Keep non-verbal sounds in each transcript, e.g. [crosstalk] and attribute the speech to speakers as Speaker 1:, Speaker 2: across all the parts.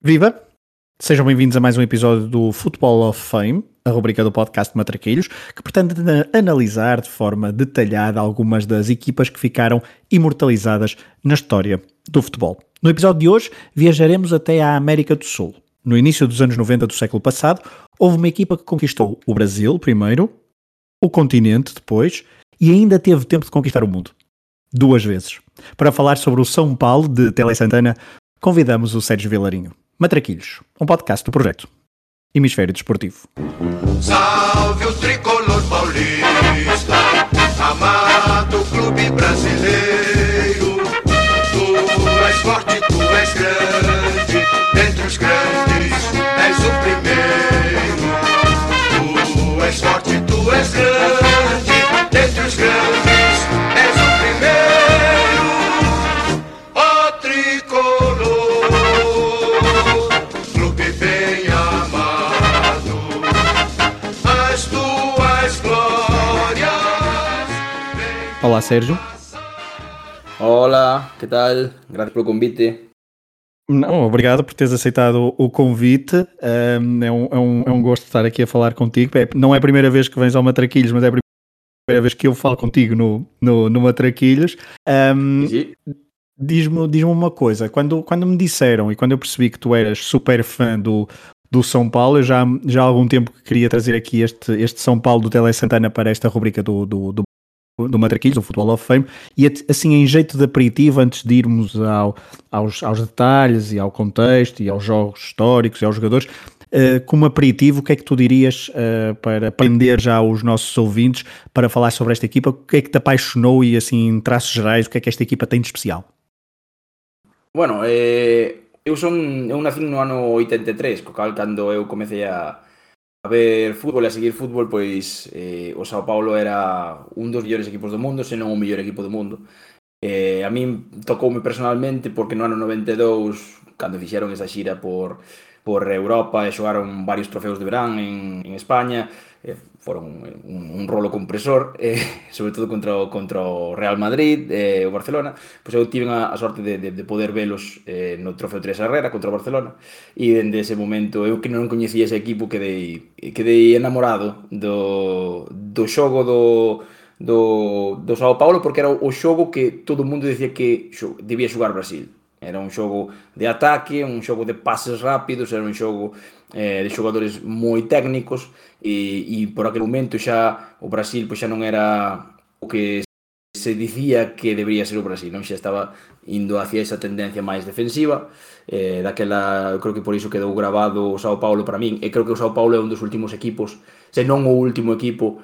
Speaker 1: Viva! Sejam bem-vindos a mais um episódio do Football of Fame, a rubrica do podcast Matraquilhos, que pretende analisar de forma detalhada algumas das equipas que ficaram imortalizadas na história do futebol. No episódio de hoje, viajaremos até à América do Sul. No início dos anos 90 do século passado, houve uma equipa que conquistou o Brasil primeiro, o continente depois, e ainda teve tempo de conquistar o mundo. Duas vezes. Para falar sobre o São Paulo de Tele Santana, convidamos o Sérgio Vilarinho. Matraquilhos, um podcast do projeto Hemisfério Desportivo.
Speaker 2: Salve o tricolor paulista, amado clube brasileiro.
Speaker 1: Olá, Sérgio.
Speaker 3: Hola, ¿qué tal? Por el convite.
Speaker 1: Não, obrigado por teres aceitado o convite. Um, é, um, é, um, é um gosto estar aqui a falar contigo. É- não é a primeira vez que vens ao Matraquilhos, mas é a primeira vez que eu falo contigo no, no, no Matraquilhos. Um, Diz-me diz uma coisa, quando, quando me disseram e quando eu percebi que tu eras super fã do, do São Paulo, eu já, já há algum tempo que queria trazer aqui este, este São Paulo do Tele Santana para esta rubrica do, do, do, do Matraquilhos, do Futebol of Fame, e assim em jeito de aperitivo, antes de irmos ao, aos, aos detalhes e ao contexto e aos jogos históricos e aos jogadores, eh, como aperitivo, o que é que tu dirias eh, para prender já os nossos ouvintes para falar sobre esta equipa? O que é que te apaixonou e assim, em traços gerais, o que é que esta equipa tem de especial?
Speaker 3: Bueno, eh, eu son eu nací no ano 83, co cal cando eu comecei a ver fútbol e a seguir fútbol, pois eh, o Sao Paulo era un dos mellores equipos do mundo, senón o mellor equipo do mundo. Eh, a min tocoume personalmente porque no ano 92, cando fixeron esa xira por, por Europa e xogaron varios trofeos de verán en, en España, eh, foron un, un rolo compresor, eh, [laughs] sobre todo contra o, contra o Real Madrid, eh, o Barcelona, pois eu tive a, a sorte de, de, de poder velos eh, no Trofeo Tres Herrera contra o Barcelona, e dende ese momento eu que non coñecía ese equipo quedei, quedei enamorado do, do xogo do, do, do Sao Paulo porque era o xogo que todo mundo dicía que xo, debía xogar Brasil. Era un xogo de ataque, un xogo de pases rápidos, era un xogo eh, de xogadores moi técnicos e, e por aquel momento xa o Brasil pois xa non era o que se dicía que debería ser o Brasil, non xa estaba indo hacia esa tendencia máis defensiva. Eh, daquela, eu creo que por iso quedou gravado o Sao Paulo para min, e creo que o Sao Paulo é un dos últimos equipos, se non o último equipo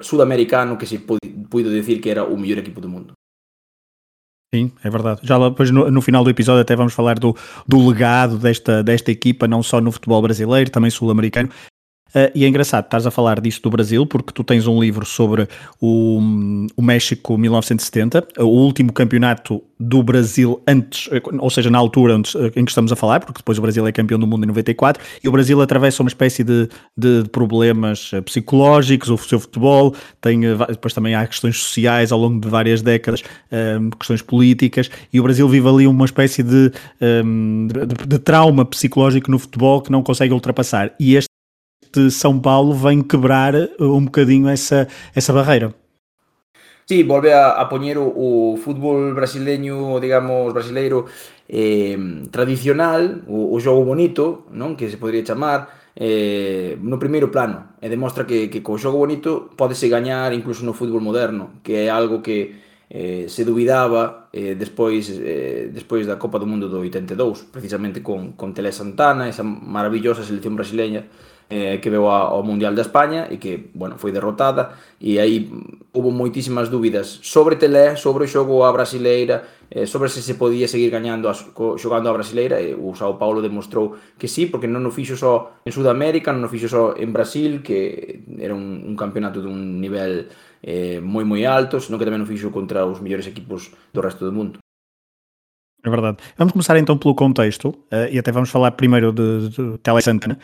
Speaker 3: sudamericano que se puido dicir que era o mellor equipo do mundo.
Speaker 1: Sim, é verdade. Já depois no, no final do episódio até vamos falar do, do legado desta, desta equipa, não só no futebol brasileiro, também sul-americano. Uh, e é engraçado, estás a falar disto do Brasil, porque tu tens um livro sobre o, o México 1970, o último campeonato do Brasil antes, ou seja, na altura antes, em que estamos a falar, porque depois o Brasil é campeão do mundo em 94, e o Brasil atravessa uma espécie de, de problemas eh, psicológicos, o seu futebol, tem, eh, depois também há questões sociais ao longo de várias décadas, um, questões políticas, e o Brasil vive ali uma espécie de, um, de, de trauma psicológico no futebol que não consegue ultrapassar. E este este São Paulo vem quebrar eh, um bocadinho essa, essa barreira.
Speaker 3: Sí, volve a, a poñer o, o fútbol brasileño, digamos, brasileiro eh, tradicional, o, o xogo bonito, non que se podría chamar, eh, no primeiro plano e demostra que, que co xogo bonito podese gañar incluso no fútbol moderno que é algo que eh, se duvidaba eh, despois eh, despois da Copa do Mundo do 82 precisamente con, con Tele Santana esa maravillosa selección brasileña eh, que veu ao Mundial de España e que, bueno, foi derrotada e aí hubo moitísimas dúbidas sobre Telé, sobre o xogo a Brasileira, eh, sobre se se podía seguir gañando a, xogando a Brasileira e o Sao Paulo demostrou que sí, porque non o fixo só en Sudamérica, non o fixo só en Brasil, que era un, un campeonato dun nivel eh, moi moi alto, senón que tamén o fixo contra os mellores equipos do resto do mundo.
Speaker 1: É verdade. Vamos começar então pelo contexto, uh, e até vamos falar primeiro de, de Tele Santana,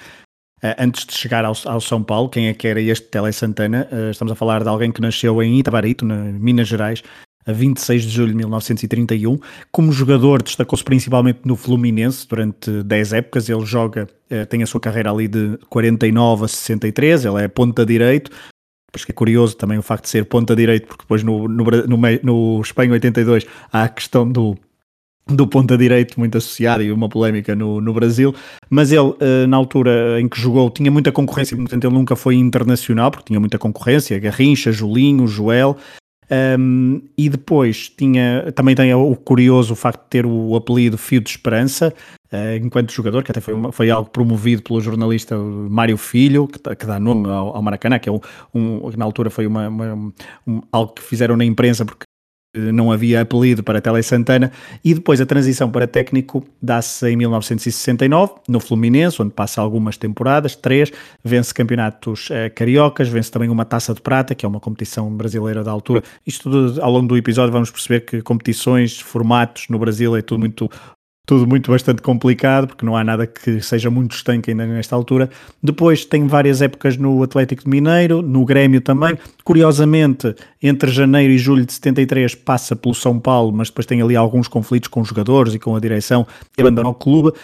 Speaker 1: Uh, antes de chegar ao, ao, São Paulo, quem é que era este Tele Santana? Uh, estamos a falar de alguém que nasceu em Itabarito, na Minas Gerais, a 26 de julho de 1931. Como jogador, destacou-se principalmente no Fluminense durante 10 épocas. Ele joga, eh, tem a sua carreira ali de 49 a 63, ele é ponta direito. Pois que é curioso também o facto de ser ponta direito, porque depois no, no, no, no Espanha 82 há a questão do, do ponta direito muito associado e uma polémica no, no Brasil, mas ele uh, na altura em que jogou tinha muita concorrência, portanto ele nunca foi internacional porque tinha muita concorrência, Garrincha, Julinho, Joel, um, e depois tinha, também tem o curioso o facto de ter o apelido Fio de Esperança, uh, enquanto jogador, que até foi, uma, foi algo promovido pelo jornalista Mário Filho, que, que dá nome ao, ao Maracanã, que é um, um, na altura foi uma, uma um, algo que fizeram na imprensa porque não havia apelido para Tele Santana, e depois a transição para técnico dá-se em 1969, no Fluminense, onde passa algumas temporadas, três, vence campeonatos eh, cariocas, vence também uma taça de prata, que é uma competição brasileira da altura. Isto tudo, ao longo do episódio vamos perceber que competições, formatos no Brasil é tudo muito tudo muito bastante complicado, porque não há nada que seja muito estanque ainda nesta altura. Depois tem várias épocas no Atlético de Mineiro, no Grêmio também. Curiosamente, entre janeiro e julho de 73 passa pelo São Paulo, mas depois tem ali alguns conflitos com os jogadores e com a direção e abandona o clube.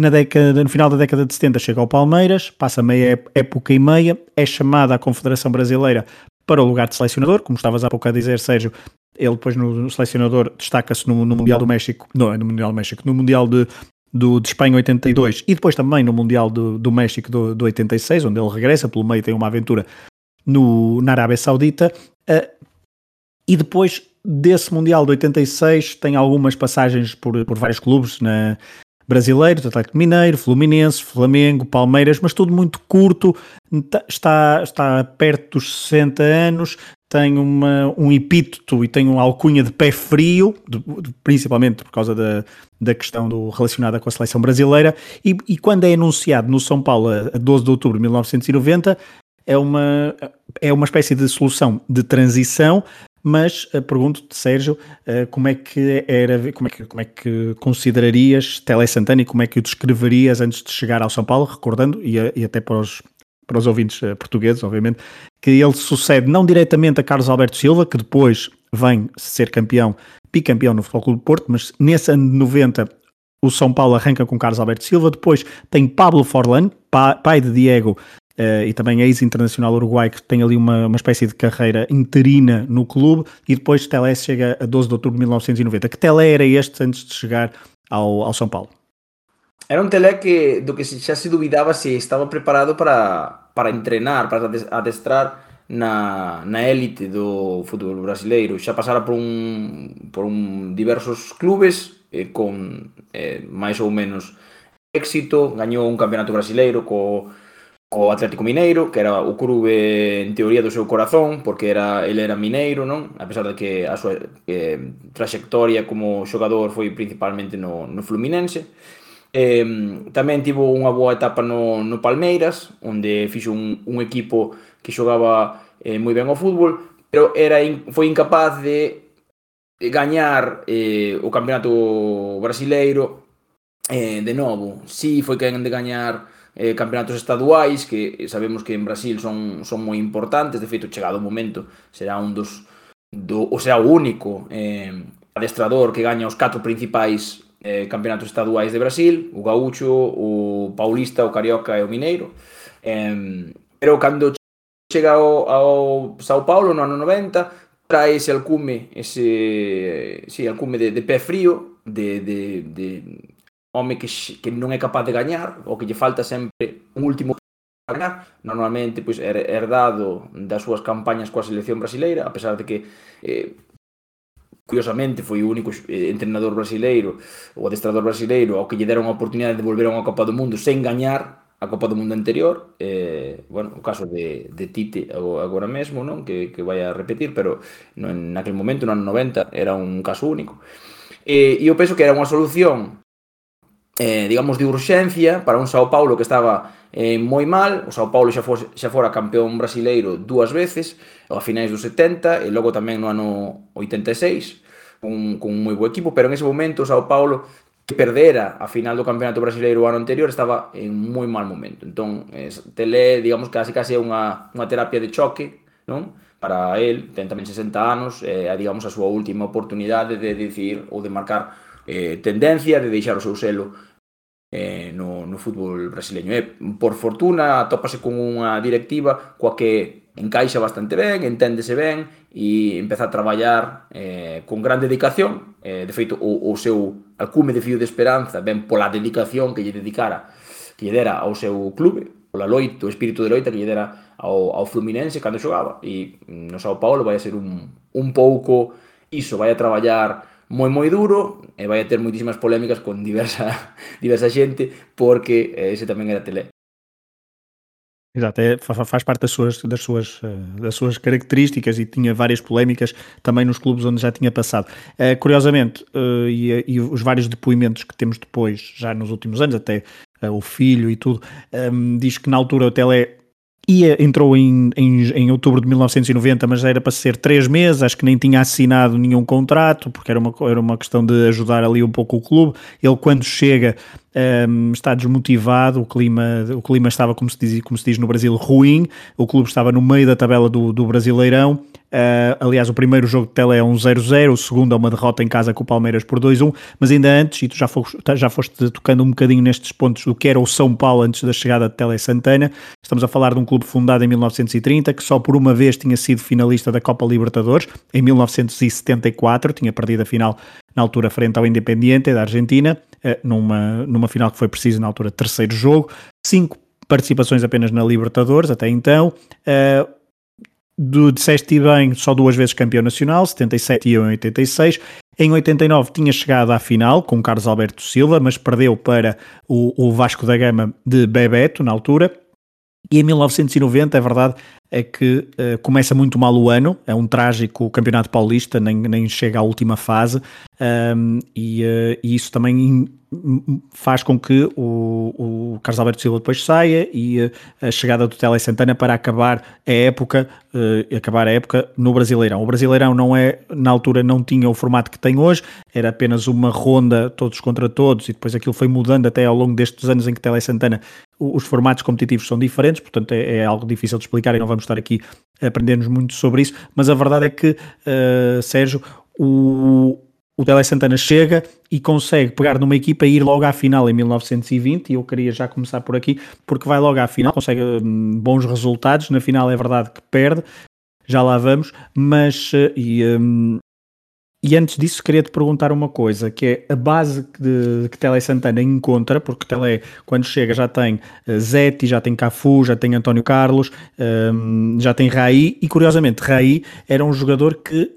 Speaker 1: Na década, no final da década de 70 chega ao Palmeiras, passa meia época e meia, é chamada à Confederação Brasileira para o lugar de selecionador, como estavas há pouco a dizer, Sérgio, ele depois no, no selecionador destaca-se no, no, Mundial do México, não é no Mundial do México, no Mundial de, do, de Espanha 82 e depois também no Mundial do, do México do, do 86, onde ele regressa, pelo meio tem uma aventura no, na Arábia Saudita. Uh, e depois desse Mundial de 86 tem algumas passagens por, por vários clubes na, brasileiros, Atlético Mineiro, Fluminense, Flamengo, Palmeiras, mas tudo muito curto, está, está perto dos 60 anos, tem uma, um epíteto e tem uma alcunha de pé frio, de, de, principalmente por causa da, da questão do, relacionada com a seleção brasileira, e, e quando é anunciado no São Paulo a, a 12 de outubro de 1990, é uma, é uma espécie de solução de transição, mas uh, pergunto-te, Sérgio, uh, como é que era, como é que, como é que considerarias Tele Santana e como é que o descreverias antes de chegar ao São Paulo, recordando, e, e até para os, para os ouvintes uh, portugueses, obviamente, que ele sucede não diretamente a Carlos Alberto Silva, que depois vem ser campeão, bicampeão no Futebol Clube do Porto, mas nesse ano de 90 o São Paulo arranca com Carlos Alberto Silva, depois tem Pablo Forlan, pai de Diego, uh, e também ex-internacional uruguai, que tem ali uma, uma espécie de carreira interina no clube, e depois Telé chega a 12 de outubro de 1990. Que Telé era este antes de chegar ao, ao São Paulo?
Speaker 3: Era um Tele que, do que já se duvidava se estava preparado para, para entrenar, para adestrar na, na élite do fútbol brasileiro. Xa pasara por, un, por un diversos clubes eh, con eh, máis ou menos éxito. Gañou un campeonato brasileiro co, co Atlético Mineiro, que era o clube en teoría do seu corazón, porque era ele era mineiro, non? A pesar de que a súa eh, trayectoria como xogador foi principalmente no, no Fluminense. Eh, tamén tivo unha boa etapa no, no Palmeiras, onde fixo un, un equipo que xogaba eh, moi ben ao fútbol, pero era in, foi incapaz de gañar eh, o campeonato brasileiro eh, de novo. Si sí, foi quen de gañar eh, campeonatos estaduais, que sabemos que en Brasil son, son moi importantes, de feito, chegado o momento, será un dos, do, o sea, o único eh, adestrador que gaña os catro principais eh, campeonatos estaduais de Brasil, o Gaúcho, o paulista, o carioca e o mineiro. Eh, pero cando chega ao, ao Sao Paulo no ano 90, trae al cume, ese sí, al cume de, de pé frío, de, de, de home que, que non é capaz de gañar, ou que lle falta sempre un último ganar, normalmente pois, herdado das súas campañas coa selección brasileira, a pesar de que eh, curiosamente foi o único eh, entrenador brasileiro ou adestrador brasileiro ao que lle deron a oportunidade de volver a unha Copa do Mundo sen gañar a Copa do Mundo anterior eh, bueno, o caso de, de Tite agora mesmo non? Que, que vai a repetir pero no, naquel momento, no ano 90 era un caso único. E, e eu penso que era unha solución eh, digamos de urxencia para un Sao Paulo que estaba eh, moi mal, o Sao Paulo xa, for, xa fora campeón brasileiro dúas veces, a finais dos 70 e logo tamén no ano 86, un, con un moi bo equipo, pero en ese momento o Sao Paulo que perdera a final do Campeonato Brasileiro o ano anterior estaba en moi mal momento. Entón, eh, Tele, digamos, casi casi é unha, unha terapia de choque, non? Para el, ten tamén 60 anos, é, eh, digamos, a súa última oportunidade de dicir ou de marcar eh, tendencia, de deixar o seu selo eh, no, no fútbol brasileño. E, por fortuna, atópase con unha directiva coa que encaixa bastante ben, enténdese ben e empeza a traballar eh, con gran dedicación. Eh, de feito, o, o seu alcume de fío de esperanza ben pola dedicación que lle dedicara que lle dera ao seu clube, pola loita, o espírito de loita que lle dera ao, ao Fluminense cando xogaba. E mm, no Sao Paulo vai a ser un, un pouco iso, vai a traballar moi moi duro e vai a ter moitísimas polémicas con diversa [laughs] diversa xente porque ese tamén era Tele.
Speaker 1: Exato, é, faz parte das suas, das, suas, eh, das suas características e tinha várias polémicas também nos clubes onde já tinha passado. Uh, curiosamente, e, e, os vários depoimentos que temos depois, já nos últimos anos, até o filho e tudo, um, diz que na altura o Tele ia, entrou em, em, em outubro de 1990, mas era para ser três meses, acho que nem tinha assinado nenhum contrato, porque era uma, era uma questão de ajudar ali um pouco o clube. Ele, quando chega, um, está desmotivado, o clima, o clima estava, como se, diz, como se diz no Brasil, ruim, o clube estava no meio da tabela do, do Brasileirão, Uh, aliás, o primeiro jogo de tele é um 0-0, o segundo é uma derrota em casa com o Palmeiras por 2-1, mas ainda antes, e tu já foste, já foste tocando um bocadinho nestes pontos do que era o São Paulo antes da chegada de Tele Santana, estamos a falar de um clube fundado em 1930, que só por uma vez tinha sido finalista da Copa Libertadores, em 1974, tinha perdido a final na altura frente ao Independiente da Argentina, uh, numa, numa final que foi precisa na altura terceiro jogo, cinco participações apenas na Libertadores até então, uh, do, disseste bem, só duas vezes campeão nacional, 77 e 86. Em 89 tinha chegado à final com Carlos Alberto Silva, mas perdeu para o, o Vasco da Gama de Bebeto na altura. E em 1990, é verdade, é que uh, começa muito mal o ano, é um trágico campeonato paulista, nem, nem chega à última fase, um, e, uh, e, isso também faz com que o, o Carlos Alberto Silva depois saia e uh, a chegada do Tele Santana para acabar a época acabar a época no Brasileirão. O Brasileirão não é, na altura não tinha o formato que tem hoje, era apenas uma ronda todos contra todos e depois aquilo foi mudando até ao longo destes anos em que Tele Santana os formatos competitivos são diferentes, portanto é, é algo difícil de explicar e não vamos estar aqui a aprender-nos muito sobre isso, mas a verdade é que, uh, Sérgio, o, o Tele Santana chega e consegue pegar numa equipa e ir logo à final em 1920, e eu queria já começar por aqui, porque vai logo à final, consegue hum, bons resultados, na final é verdade que perde, já lá vamos, mas eh, e, um, e antes disso queria te perguntar uma coisa, que é a base de, que Tele Santana encontra, porque Tele quando chega já tem uh, Zeti, já tem Cafu, já tem António Carlos, um, já tem Raí, e curiosamente Raí era um jogador que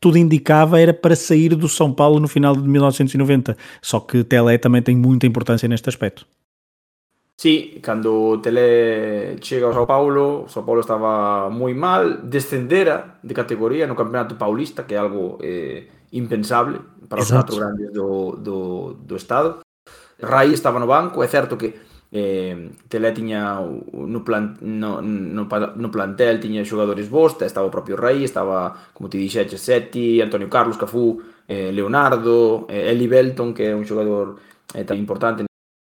Speaker 1: tudo indicava era para sair do São Paulo no final de 1990. Só que Tele também tem muita importância neste aspecto.
Speaker 3: Sí, cando Tele chega ao São Paulo, o São Paulo estaba moi mal, descendera de categoría no Campeonato Paulista, que é algo eh, impensable para os catro grandes do, do, do Estado. Rai estaba no banco, é certo que eh, Tele tiña no, plan, no, no, no plantel tiña xogadores bons, estaba o propio Rai, estaba, como ti dixeche, Seti, Antonio Carlos, Cafú, eh, Leonardo, eh, Eli Belton, que é un xogador eh, tan importante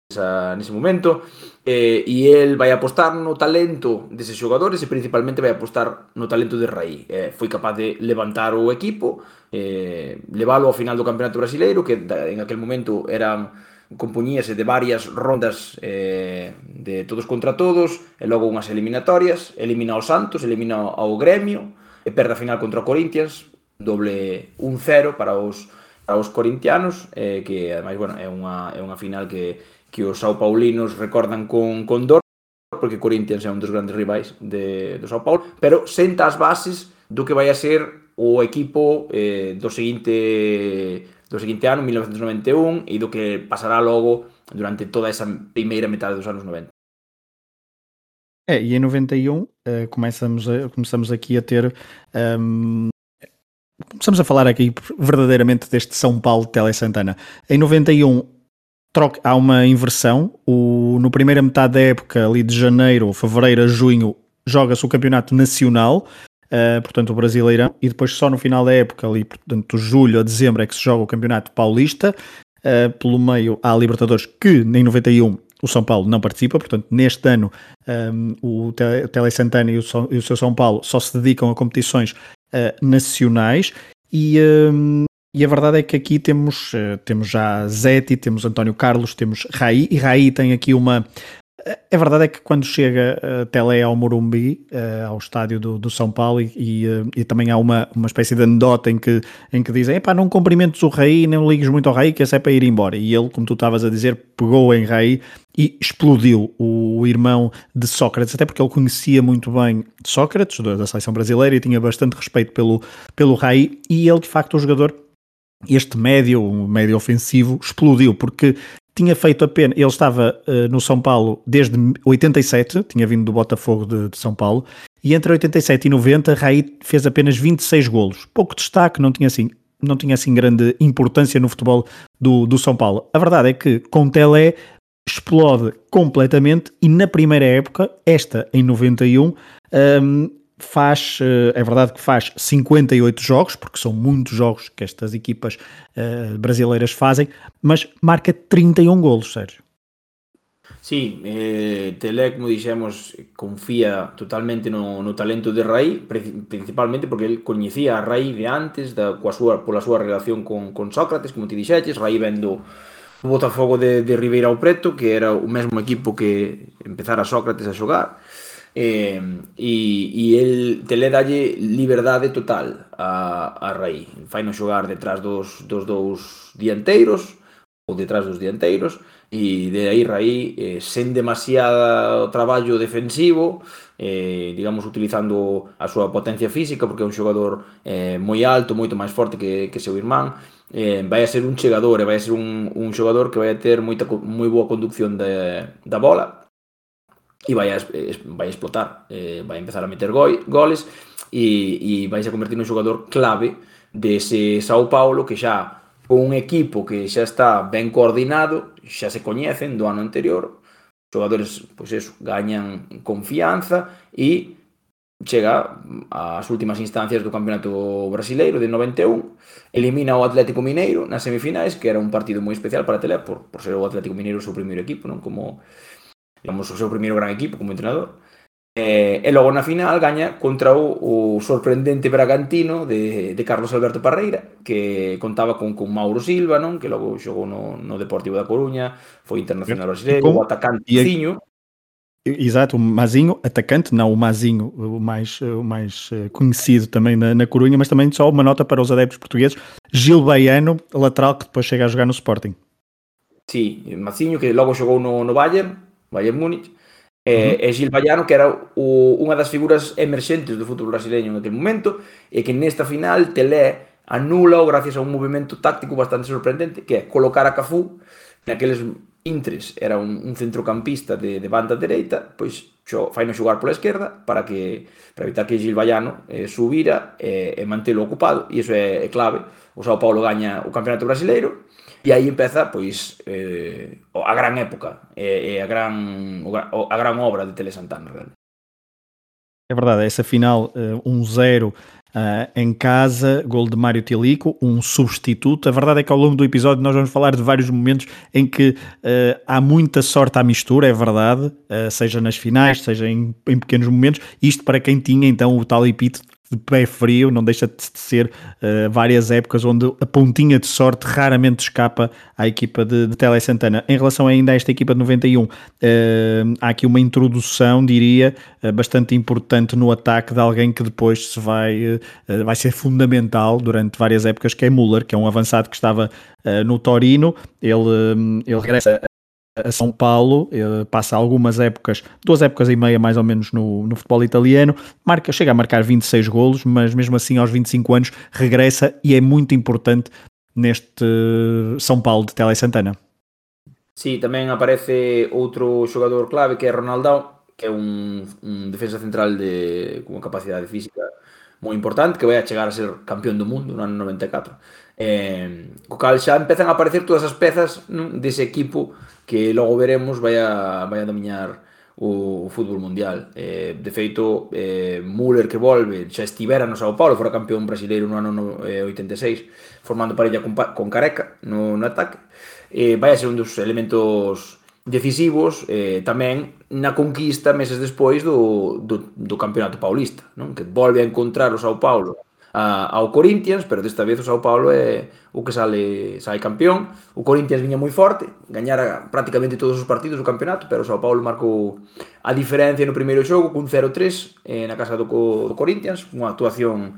Speaker 3: nesa, nese momento eh, e el vai apostar no talento deses xogadores e principalmente vai apostar no talento de Raí. Eh, foi capaz de levantar o equipo eh, leválo ao final do campeonato brasileiro que en aquel momento eran compuñíase de varias rondas eh, de todos contra todos e logo unhas eliminatorias elimina o Santos, elimina ao Gremio e perde a final contra o Corinthians doble 1-0 para os para os corintianos eh, que ademais bueno, é unha, é unha final que que os Sao Paulinos recordan con, con dor porque Corinthians é un dos grandes rivais de, do Sao Paulo pero senta as bases do que vai a ser o equipo eh, do seguinte do seguinte ano, 1991, e do que pasará logo durante toda esa primeira metade dos anos 90.
Speaker 1: É, e em 91 uh, eh, começamos, a, começamos aqui a ter. Um, começamos a falar aqui verdadeiramente deste São Paulo Tele Santana. Em 91 troca, há uma inversão. O, no primeira metade da época, ali de janeiro, fevereiro a junho, joga-se o campeonato nacional uh, portanto o Brasileirão, e depois só no final da época, ali, portanto, julho a dezembro, é que se joga o Campeonato Paulista. Uh, pelo meio há Libertadores, que em 91 o São Paulo não participa, portanto, neste ano um, o Tele Santana e o, e o seu São Paulo só se dedicam a competições uh, nacionais e, um, e a verdade é que aqui temos, uh, temos já Zeti, temos António Carlos, temos Raí, e Raí tem aqui uma, a verdade é que quando chega a Tele ao Morumbi, eh, ao estádio do, do São Paulo, e, e, eh, e, também há uma, uma espécie de anedota em que, em que dizem: epá, não cumprimentes o Raí, nem ligues muito ao Raí, que esse é para ir embora. E ele, como tu estavas a dizer, pegou em Raí e explodiu o irmão de Sócrates, até porque ele conhecia muito bem Sócrates, da seleção brasileira, e tinha bastante respeito pelo, pelo Raí, e ele, de facto, o jogador este médio, um médio ofensivo, explodiu, porque tinha feito apenas, ele estava uh, no São Paulo desde 87, tinha vindo do Botafogo de, de, São Paulo, e entre 87 e 90 Raí fez apenas 26 golos. Pouco destaque, não tinha assim, não tinha assim grande importância no futebol do, do São Paulo. A verdade é que com Telé explode completamente e na primeira época, esta em 91, um, faz, eh, é verdade que faz 58 jogos, porque são muitos jogos que estas equipas uh, brasileiras fazem, mas marca 31 golos, Sérgio.
Speaker 3: Sí, eh, Tele, como dixemos, confía totalmente no, no talento de Raí, principalmente porque ele coñecía a Raí de antes, da, coa súa, pola súa relación con, con Sócrates, como ti dixeches, Raí vendo o Botafogo de, de Ribeira ao Preto, que era o mesmo equipo que empezara Sócrates a xogar, eh, e, e el Tele dalle liberdade total a, a Raí. Faino xogar detrás dos, dos dous dianteiros, ou detrás dos dianteiros, e de aí Raí, eh, sen demasiado traballo defensivo, eh, digamos, utilizando a súa potencia física, porque é un xogador eh, moi alto, moito máis forte que, que seu irmán, eh, vai a ser un chegador e vai a ser un, un xogador que vai a ter moita, moi boa conducción de, da bola, e vai a, vai a explotar, eh, vai a empezar a meter goi, goles e, e vais a convertir nun xogador clave dese Sao Paulo que xa con un equipo que xa está ben coordinado, xa se coñecen do ano anterior, os xogadores, pois eso, gañan confianza e chega ás últimas instancias do Campeonato Brasileiro de 91, elimina o Atlético Mineiro nas semifinais, que era un partido moi especial para Tele por, por ser o Atlético Mineiro o seu primeiro equipo, non como digamos, o seu primeiro gran equipo como entrenador. E, e logo na final gaña contra o, o sorprendente Bragantino de, de Carlos Alberto Parreira, que contaba con, con Mauro Silva, non que logo xogou no, no Deportivo da Coruña, foi internacional brasileiro, o atacante e, Ciño.
Speaker 1: Exato, o Mazinho, atacante, não o Mazinho, o mais, o mais eh, conhecido também na, na Corunha, mas também só uma nota para os adeptos portugueses, Gil Baiano, lateral que depois chega a jogar no Sporting.
Speaker 3: Sí, Mazinho, que logo xogou no, no Bayern, Bayern Múnich, eh, uh -huh. e Gil Ballano, que era o, unha das figuras emerxentes do fútbol brasileño naquele momento, e que nesta final Telé anula o gracias a un movimento táctico bastante sorprendente, que é colocar a Cafú naqueles intres, era un, un centrocampista de, de banda dereita, pois xo, faino xogar pola esquerda para que para evitar que Gil Ballano eh, subira eh, e mantelo ocupado, e iso é, é clave. O Sao Paulo gaña o Campeonato Brasileiro, E aí empeza, pois, eh, a gran época e, e a, gran, a gran obra de Tele Santana.
Speaker 1: É verdade, essa final uh, 1-0 uh, em casa, gol de Mário Tilico, um substituto. A verdade é que ao longo do episódio nós vamos falar de vários momentos em que uh, há muita sorte à mistura, é verdade, uh, seja nas finais, seja em, em, pequenos momentos. Isto para quem tinha então o tal epíteto de pé frio, não deixa de ser uh, várias épocas onde a pontinha de sorte raramente escapa à equipa de, de Tele Santana. Em relação ainda a esta equipa de 91, uh, há aqui uma introdução, diria, uh, bastante importante no ataque de alguém que depois se vai, vai ser fundamental durante várias épocas, que é Müller, que é um avançado que estava no Torino. Ele, ele regressa a São Paulo, eh, passa algumas épocas, duas épocas e meia mais ou menos no, no futebol italiano, marca, chega a marcar 26 golos, mas mesmo assim aos 25 anos regressa e é muito importante neste São Paulo de Tele Santana.
Speaker 3: Sí, tamén aparece outro xogador clave que é Ronaldão, que é un defensa central de con capacidade física moi importante, que vai a chegar a ser campeón do mundo no ano 94. Eh, co cal xa empezan a aparecer todas as pezas dese equipo que logo veremos vai a, vai a dominar o, o fútbol mundial. Eh, de feito, eh, Müller que volve, xa estivera no Sao Paulo, fora campeón brasileiro no ano no, eh, 86, formando parella con, con Careca no, no ataque. Eh, vai a ser un dos elementos decisivos eh, tamén na conquista meses despois do, do, do campeonato paulista, non? que volve a encontrar o Sao Paulo a, ao Corinthians, pero desta vez o Sao Paulo é o que sale sai campeón. O Corinthians viña moi forte, gañara prácticamente todos os partidos do campeonato, pero o Sao Paulo marcou a diferencia no primeiro xogo cun 0-3 eh, na casa do, do Corinthians, unha actuación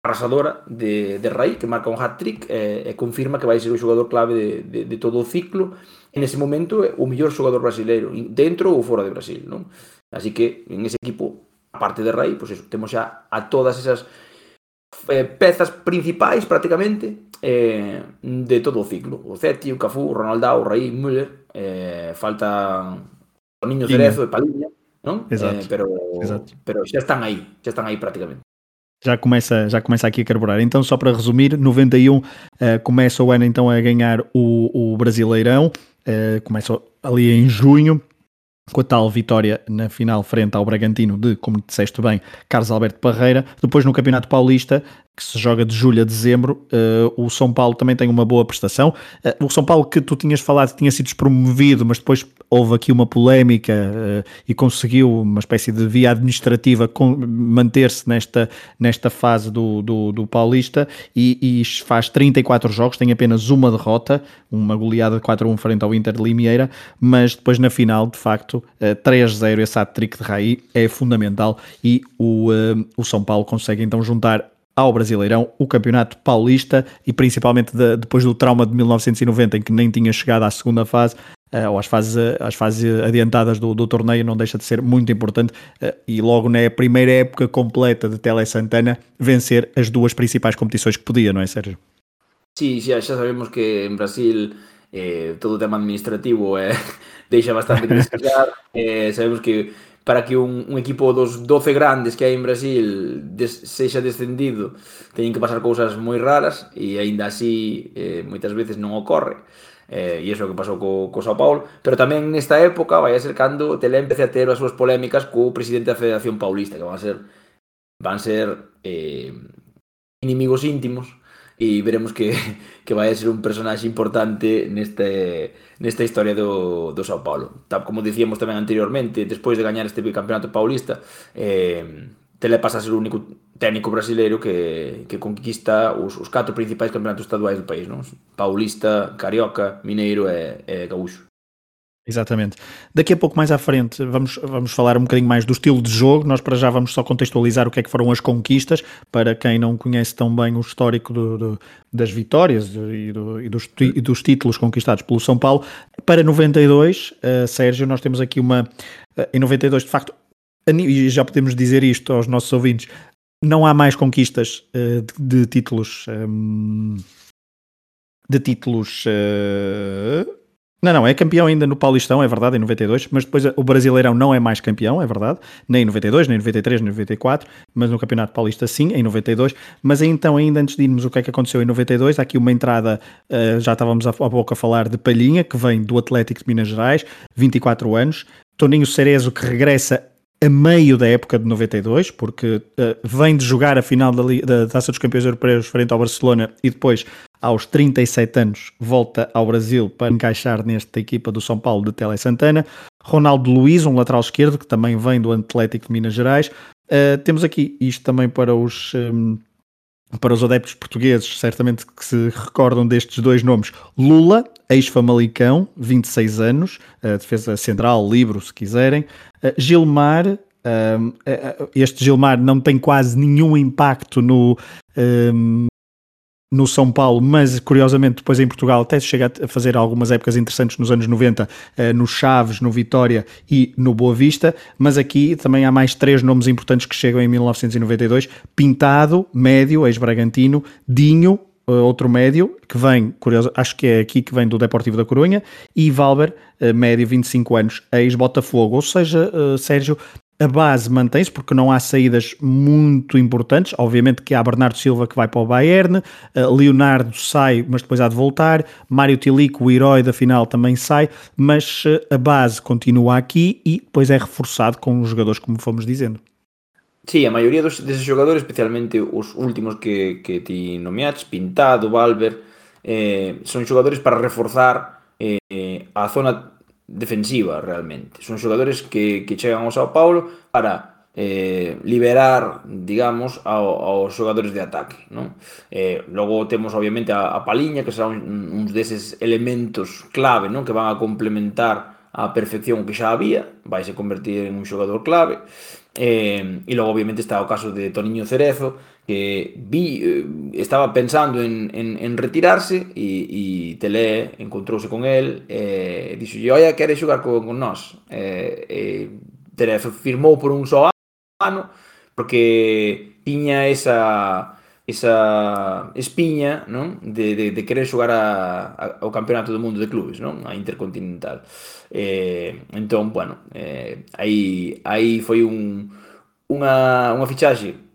Speaker 3: arrasadora de, de Raí, que marca un hat-trick eh, e confirma que vai ser o xogador clave de, de, de todo o ciclo. En ese momento, o mellor xogador brasileiro, dentro ou fora de Brasil. Non? Así que, en ese equipo, aparte de Raí, pues eso, temos xa a todas esas eh, pezas principais prácticamente eh, de todo o ciclo. O Ceti, o Cafú, o Ronaldao, o Raí, Müller, eh, falta o Niño Cerezo e Paliña, non?
Speaker 1: Exato.
Speaker 3: Eh, pero,
Speaker 1: Exato.
Speaker 3: pero xa están aí, xa están aí prácticamente.
Speaker 1: já começa, já começa aqui a carburar. Então, só para resumir, 91 eh, começa o ano então a ganhar o, o Brasileirão, eh, começa ali em junho, com a tal vitória na final frente ao Bragantino de, como disseste bem, Carlos Alberto Parreira. Depois no Campeonato Paulista, que se joga de julho a dezembro, eh, o São Paulo também tem uma boa prestação. Eh, o São Paulo que tu tinhas falado tinha sido despromovido, mas depois houve aqui uma polémica eh, e conseguiu uma espécie de via administrativa manter-se nesta, nesta fase do, do, do Paulista e, e faz 34 jogos, tem apenas uma derrota, uma goleada de 4-1 frente ao Inter de Limeira, mas depois na final, de facto, eh, 3-0, esse hat-trick de Raí é fundamental e o, o São Paulo consegue então juntar ao Brasileirão, o Campeonato Paulista e principalmente de- depois do trauma de 1990 em que nem tinha chegado à segunda fase eh, ou às fases, eh, às fases adiantadas do, do torneio não deixa de ser muito importante eh, e logo na primeira época completa de Tele Santana vencer as duas principais competições que podia, não é Sérgio?
Speaker 3: Sí, xa, xa sabemos que en Brasil eh, todo o tema administrativo eh, [laughs] deixa bastante que desear. Eh, sabemos que para que un, un equipo dos 12 grandes que hai en Brasil des, sexa descendido teñen que pasar cousas moi raras e aínda así eh, moitas veces non ocorre. Eh, e iso o que pasou co, co Sao Paulo. Pero tamén nesta época vai a ser cando Telé empece a ter as súas polémicas co presidente da Federación Paulista que van a ser van a ser eh, inimigos íntimos e veremos que, [laughs] que vai a ser un personaxe importante neste, nesta historia do, do Sao Paulo. Tal como dicíamos tamén anteriormente, despois de gañar este campeonato paulista, eh, Tele pasa a ser o único técnico brasileiro que, que conquista os, os catro principais campeonatos estaduais do país, non? Paulista, Carioca, Mineiro e, e Gaúcho.
Speaker 1: Exatamente. Daqui a pouco mais à frente vamos, vamos falar um bocadinho mais do estilo de jogo. Nós para já vamos só contextualizar o que é que foram as conquistas para quem não conhece tão bem o histórico do- do- das vitórias e, do- e dos, e dos títulos conquistados pelo São Paulo. Para 92, eh, Sérgio, nós temos aqui uma. eh, em 92, de facto, e já podemos dizer isto aos nossos ouvintes, não há mais conquistas eh, de, de títulos. ehm, de títulos. Não, não, é campeão ainda no Paulistão, é verdade, em 92, mas depois o Brasileirão não é mais campeão, é verdade, nem em 92, nem em 93, nem em 94, mas no Campeonato Paulista sim, em 92. Mas então, ainda antes de irmos o que é que aconteceu em 92, há aqui uma entrada, eh, já estávamos há pouco a falar de Palhinha, que vem do Atlético de Minas Gerais, 24 anos, Toninho Cerezo, que regressa a meio da época de 92, porque eh, vem de jogar a final da, da Taça dos Campeões Europeus frente ao Barcelona e depois, aos 37 anos, volta ao Brasil para encaixar nesta equipa do São Paulo de Tele Santana. Ronaldo Luiz, um lateral esquerdo, que também vem do Atlético de Minas Gerais. Eh, temos aqui isto também para os. ehm, para os adeptos portugueses, certamente que se recordam destes dois nomes. Lula, ex-Famalicão, 26 anos, defesa central, livro, se quiserem. Gilmar, eh, eh, este Gilmar não tem quase nenhum impacto no, ehm, no São Paulo, mas curiosamente depois em Portugal até se chega a fazer algumas épocas interessantes nos anos 90, eh, no Chaves, no Vitória e no Boa Vista, mas aqui também há mais três nomes importantes que chegam em 1992, Pintado, médio, ex-Bragantino, Dinho, eh, outro médio, que vem, curioso, acho que é aqui que vem do Deportivo da Corunha, e Valber, eh, médio, 25 anos, ex-Botafogo, ou seja, Sérgio, a base mantém-se porque não há saídas muito importantes. Obviamente que há Bernardo Silva que vai para o Bayern, eh, Leonardo sai, mas depois há de voltar. Mário Tilico, o herói da final, também sai, mas eh, a base continua aqui e depois é reforçado com os jogadores, como fomos dizendo.
Speaker 3: Sí, a maioría dos, deses xogadores, especialmente os últimos que, que ti nomeaches, Pintado, Valver, eh, son xogadores para reforzar eh, a zona defensiva realmente. Son xogadores que, que chegan ao Sao Paulo para eh, liberar, digamos, ao, aos xogadores de ataque. Non? Eh, logo temos, obviamente, a, a Paliña, que será un, uns deses elementos clave non? que van a complementar a perfección que xa había, vai se convertir en un xogador clave. Eh, e logo, obviamente, está o caso de Toniño Cerezo, que vi, eh, estaba pensando en, en, en retirarse e, e Telé encontrouse con el e eh, dixo, oia, quere xogar con, con nós? Eh, eh, Telé firmou por un só ano porque tiña esa esa espiña non? De, de, de querer xogar a, a, ao campeonato do mundo de clubes, non? a intercontinental. Eh, entón, bueno, eh, aí, aí foi un, unha, unha fichaxe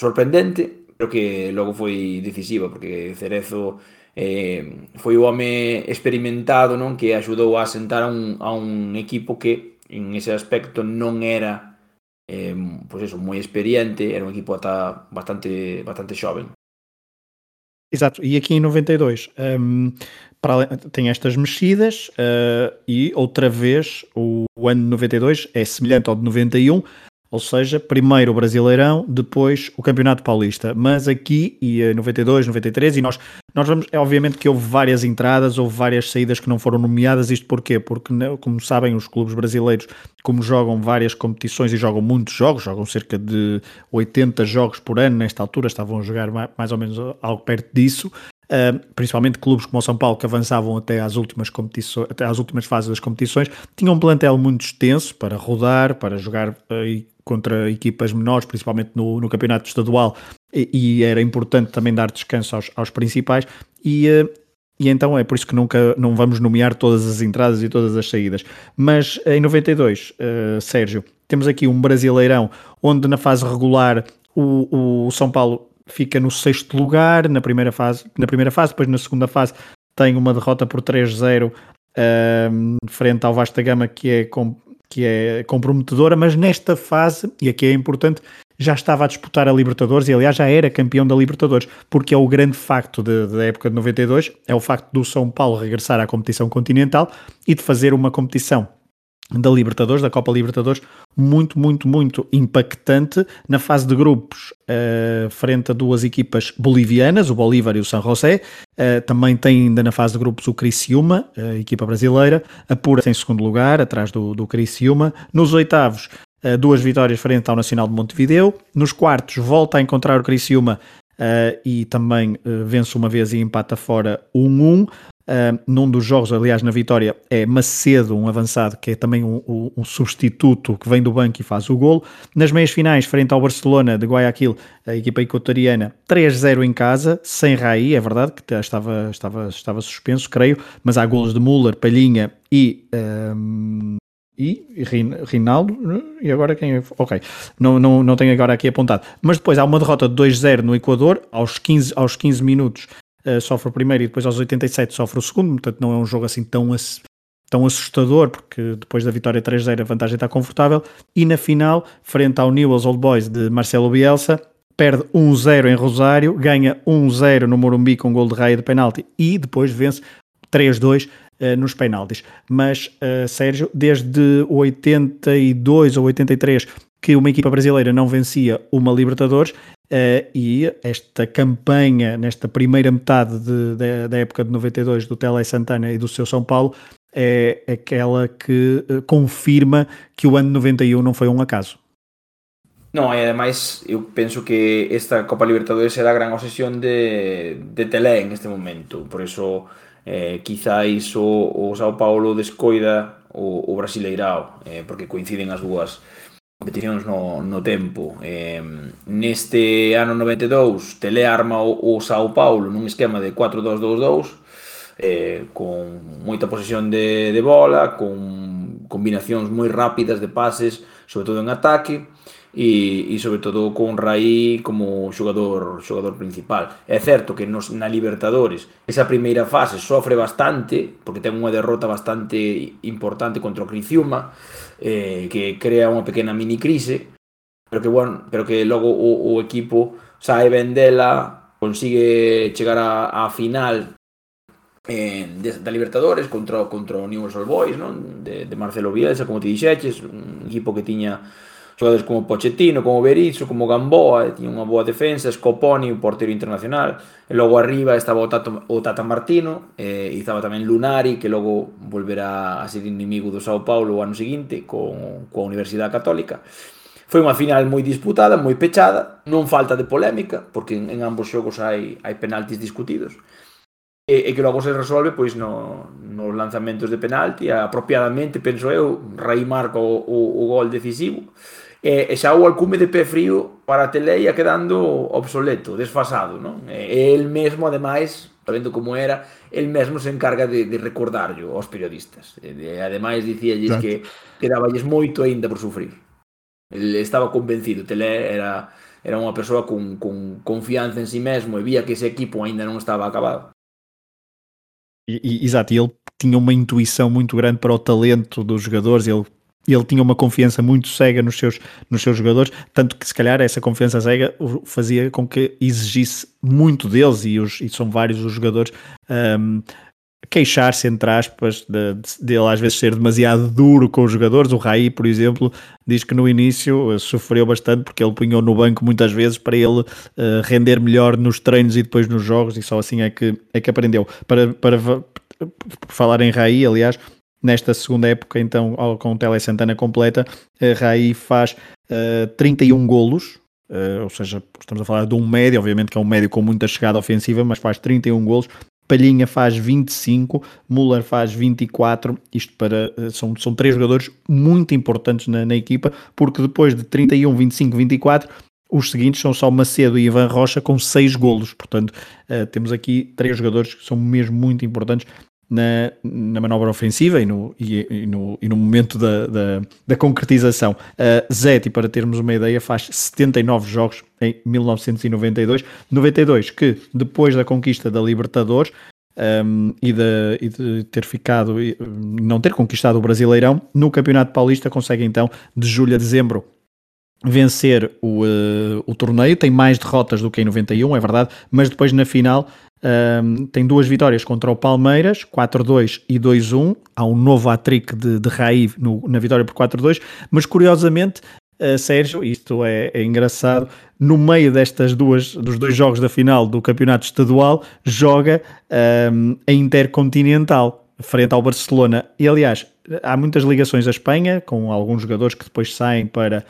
Speaker 3: sorprendente, pero que logo foi decisiva, porque Cerezo eh, foi o home experimentado non que axudou a sentar a un, a un equipo que en ese aspecto non era eh, pois eso, moi experiente, era un equipo ata bastante, bastante xoven.
Speaker 1: Exato, e aqui em 92 um, para, tem estas mexidas uh, e outra vez o, o ano de 92 é semelhante ao de 91, ou seja, primeiro o Brasileirão, depois o Campeonato Paulista. Mas aqui, e 92, 93, e nós, nós vamos, é obviamente que houve várias entradas, houve várias saídas que não foram nomeadas. Isto porquê? Porque, como sabem, os clubes brasileiros, como jogam várias competições e jogam muitos jogos, jogam cerca de 80 jogos por ano nesta altura, estavam a jogar mais ou menos algo perto disso. Uh, principalmente clubes como o São Paulo que avançavam até às últimas competições, até às últimas fases das competições, tinham um plantel muito extenso para rodar, para jogar uh, contra equipas menores, principalmente no, no campeonato estadual, e, e, era importante também dar descanso aos, aos principais, e, uh, e então é por isso que nunca não vamos nomear todas as entradas e todas as saídas. Mas em 92, Sérgio, temos aqui um brasileirão onde na fase regular o, o São Paulo fica no sexto lugar na primeira fase, na primeira fase, depois na segunda fase tem uma derrota por 3-0 uh, frente ao Vasta Gama que é, com, que é comprometedora, mas nesta fase, e aqui é importante, já estava a disputar a Libertadores e aliás já era campeão da Libertadores, porque é o grande facto da época de 92, é o facto do São Paulo regressar à competição continental e de fazer uma competição da Libertadores, da Copa Libertadores, muito, muito, muito impactante na fase de grupos, uh, frente a duas equipas bolivianas, o Bolívar e o San José. Uh, também tem ainda na fase de grupos o Criciúma, a equipa brasileira, apura-se em segundo lugar, atrás do, do Criciúma. Nos oitavos, uh, duas vitórias frente ao Nacional de Montevideo. Nos quartos, volta a encontrar o Criciúma e também vence uma vez e empata fora 1-1. Uh, num dos jogos, aliás, na vitória, é Macedo, um avançado, que é também um, um, um, substituto que vem do banco e faz o golo. Nas meias finais, frente ao Barcelona de Guayaquil, a equipa equatoriana, 3-0 em casa, sem Raí, é verdade que estava, estava, estava suspenso, creio, mas há golos de Müller, Palhinha e. Um, e Rinaldo, e agora quem é? Ok, não, não, não tenho agora aqui apontado. Mas depois há uma derrota de 2-0 no Equador, aos 15, aos 15 minutos uh, sofre o primeiro e depois aos 87 sofre o segundo, portanto não é um jogo assim tão, tão assustador, porque depois da vitória 3-0 a vantagem está confortável, e na final, frente ao Newell's Old Boys de Marcelo Bielsa, perde 1-0 em Rosário, ganha 1-0 no Morumbi com gol de raia de penalti e depois vence 3-2 uh, eh, nos penaltis. Mas, uh, Sérgio, desde 82 ou 83 que uma equipa brasileira não vencia uma Libertadores, Uh, e esta campanha, nesta primeira metade de, de, da época de 92 do Tele Santana e do seu São Paulo, é aquela que uh, confirma que o ano 91 não foi um acaso.
Speaker 3: Non, e ademais eu penso que esta Copa Libertadores será a gran obsesión de, de Tele en este momento, por eso eh, quizáis o, o Paulo descoida o, o Brasileirao, eh, porque coinciden as dúas competicións no, no tempo. Eh, neste ano 92, Tele arma o, o Sao Paulo nun esquema de 4-2-2-2, eh, con moita posesión de, de bola, con combinacións moi rápidas de pases, sobre todo en ataque, e, e sobre todo con Raí como xogador xogador principal. É certo que nos na Libertadores esa primeira fase sofre bastante porque ten unha derrota bastante importante contra o Criciúma eh, que crea unha pequena mini crise pero que bueno, pero que logo o, o equipo sae ben dela consigue chegar a, a final eh, da Libertadores contra contra o Newell's Old Boys, non? De, de Marcelo Bielsa, como te dixeches, un equipo que tiña Xogadores como Pochettino, como Berizzo, como Gamboa, eh, tiña unha boa defensa, Scoponi, un portero internacional, e logo arriba estaba o Tata, o Tata Martino, eh, e estaba tamén Lunari, que logo volverá a ser inimigo do Sao Paulo o ano seguinte con, coa Universidade Católica. Foi unha final moi disputada, moi pechada, non falta de polémica, porque en, en ambos xogos hai, hai penaltis discutidos e, e que logo se resolve pois no, nos lanzamentos de penalti apropiadamente, penso eu, Raí marca o, o, o gol decisivo e, e xa o alcume de pé frío para a tele ia quedando obsoleto, desfasado, non? E, el mesmo, ademais, sabendo como era, el mesmo se encarga de, de recordarlo aos periodistas. E, de, ademais, dicíalles
Speaker 1: Exacto.
Speaker 3: que quedaballes moito aínda por sufrir. El estaba convencido, Tele era era unha persoa con, con confianza en si sí mesmo e vía que ese equipo aínda non estaba acabado.
Speaker 1: E, e- exato, e ele tinha uma intuição muito grande para o talento dos jogadores, ele, ele tinha uma confiança muito cega nos seus, nos seus jogadores, tanto que se calhar essa confiança cega fazia com que exigisse muito deles, e, os, e são vários os jogadores ahm, queixar-se, entre aspas, de, de- dele às vezes ser demasiado duro com os jogadores. O Raí, por exemplo, diz que no início eh, sofreu bastante porque ele punhou no banco muitas vezes para ele eh, render melhor nos treinos e depois nos jogos, e só assim é que, é que aprendeu. Para, para va- por falar em Raí, aliás, nesta segunda época, então, com o Tele Santana completa, Raí faz eh, 31 golos. eh, ou seja, estamos a falar de um médio, obviamente que é um médio com muita chegada ofensiva, mas faz 31 golos, Palhinha faz 25, Müller faz 24. Isto para eh, são, são três jogadores muito importantes na, na equipa, porque depois de 31, 25, 24, os seguintes são só Macedo e Ivan Rocha com 6 golos. Portanto, eh, temos aqui três jogadores que são mesmo muito importantes na, na manobra ofensiva e no, e, e no, e no momento da, da, da concretização. Uh, para termos uma ideia, faz 79 jogos em 1992. 92, que depois da conquista da Libertadores um, e, de, e de ter ficado, não ter conquistado o Brasileirão, no Campeonato Paulista consegue então, de julho a dezembro, vencer o, uh, o torneio, tem mais derrotas do que em 91, é verdade, mas depois na final um, tem duas vitórias contra o Palmeiras, 4-2 e 2-1. Há um novo hat-trick de, de Raí no- na vitória por 4-2, mas curiosamente, uh, Sérgio, isto é, é engraçado, no meio destas duas, dos dois jogos da final do campeonato estadual, joga um, a Intercontinental frente ao Barcelona. E aliás, há muitas ligações à Espanha, com alguns jogadores que depois saem para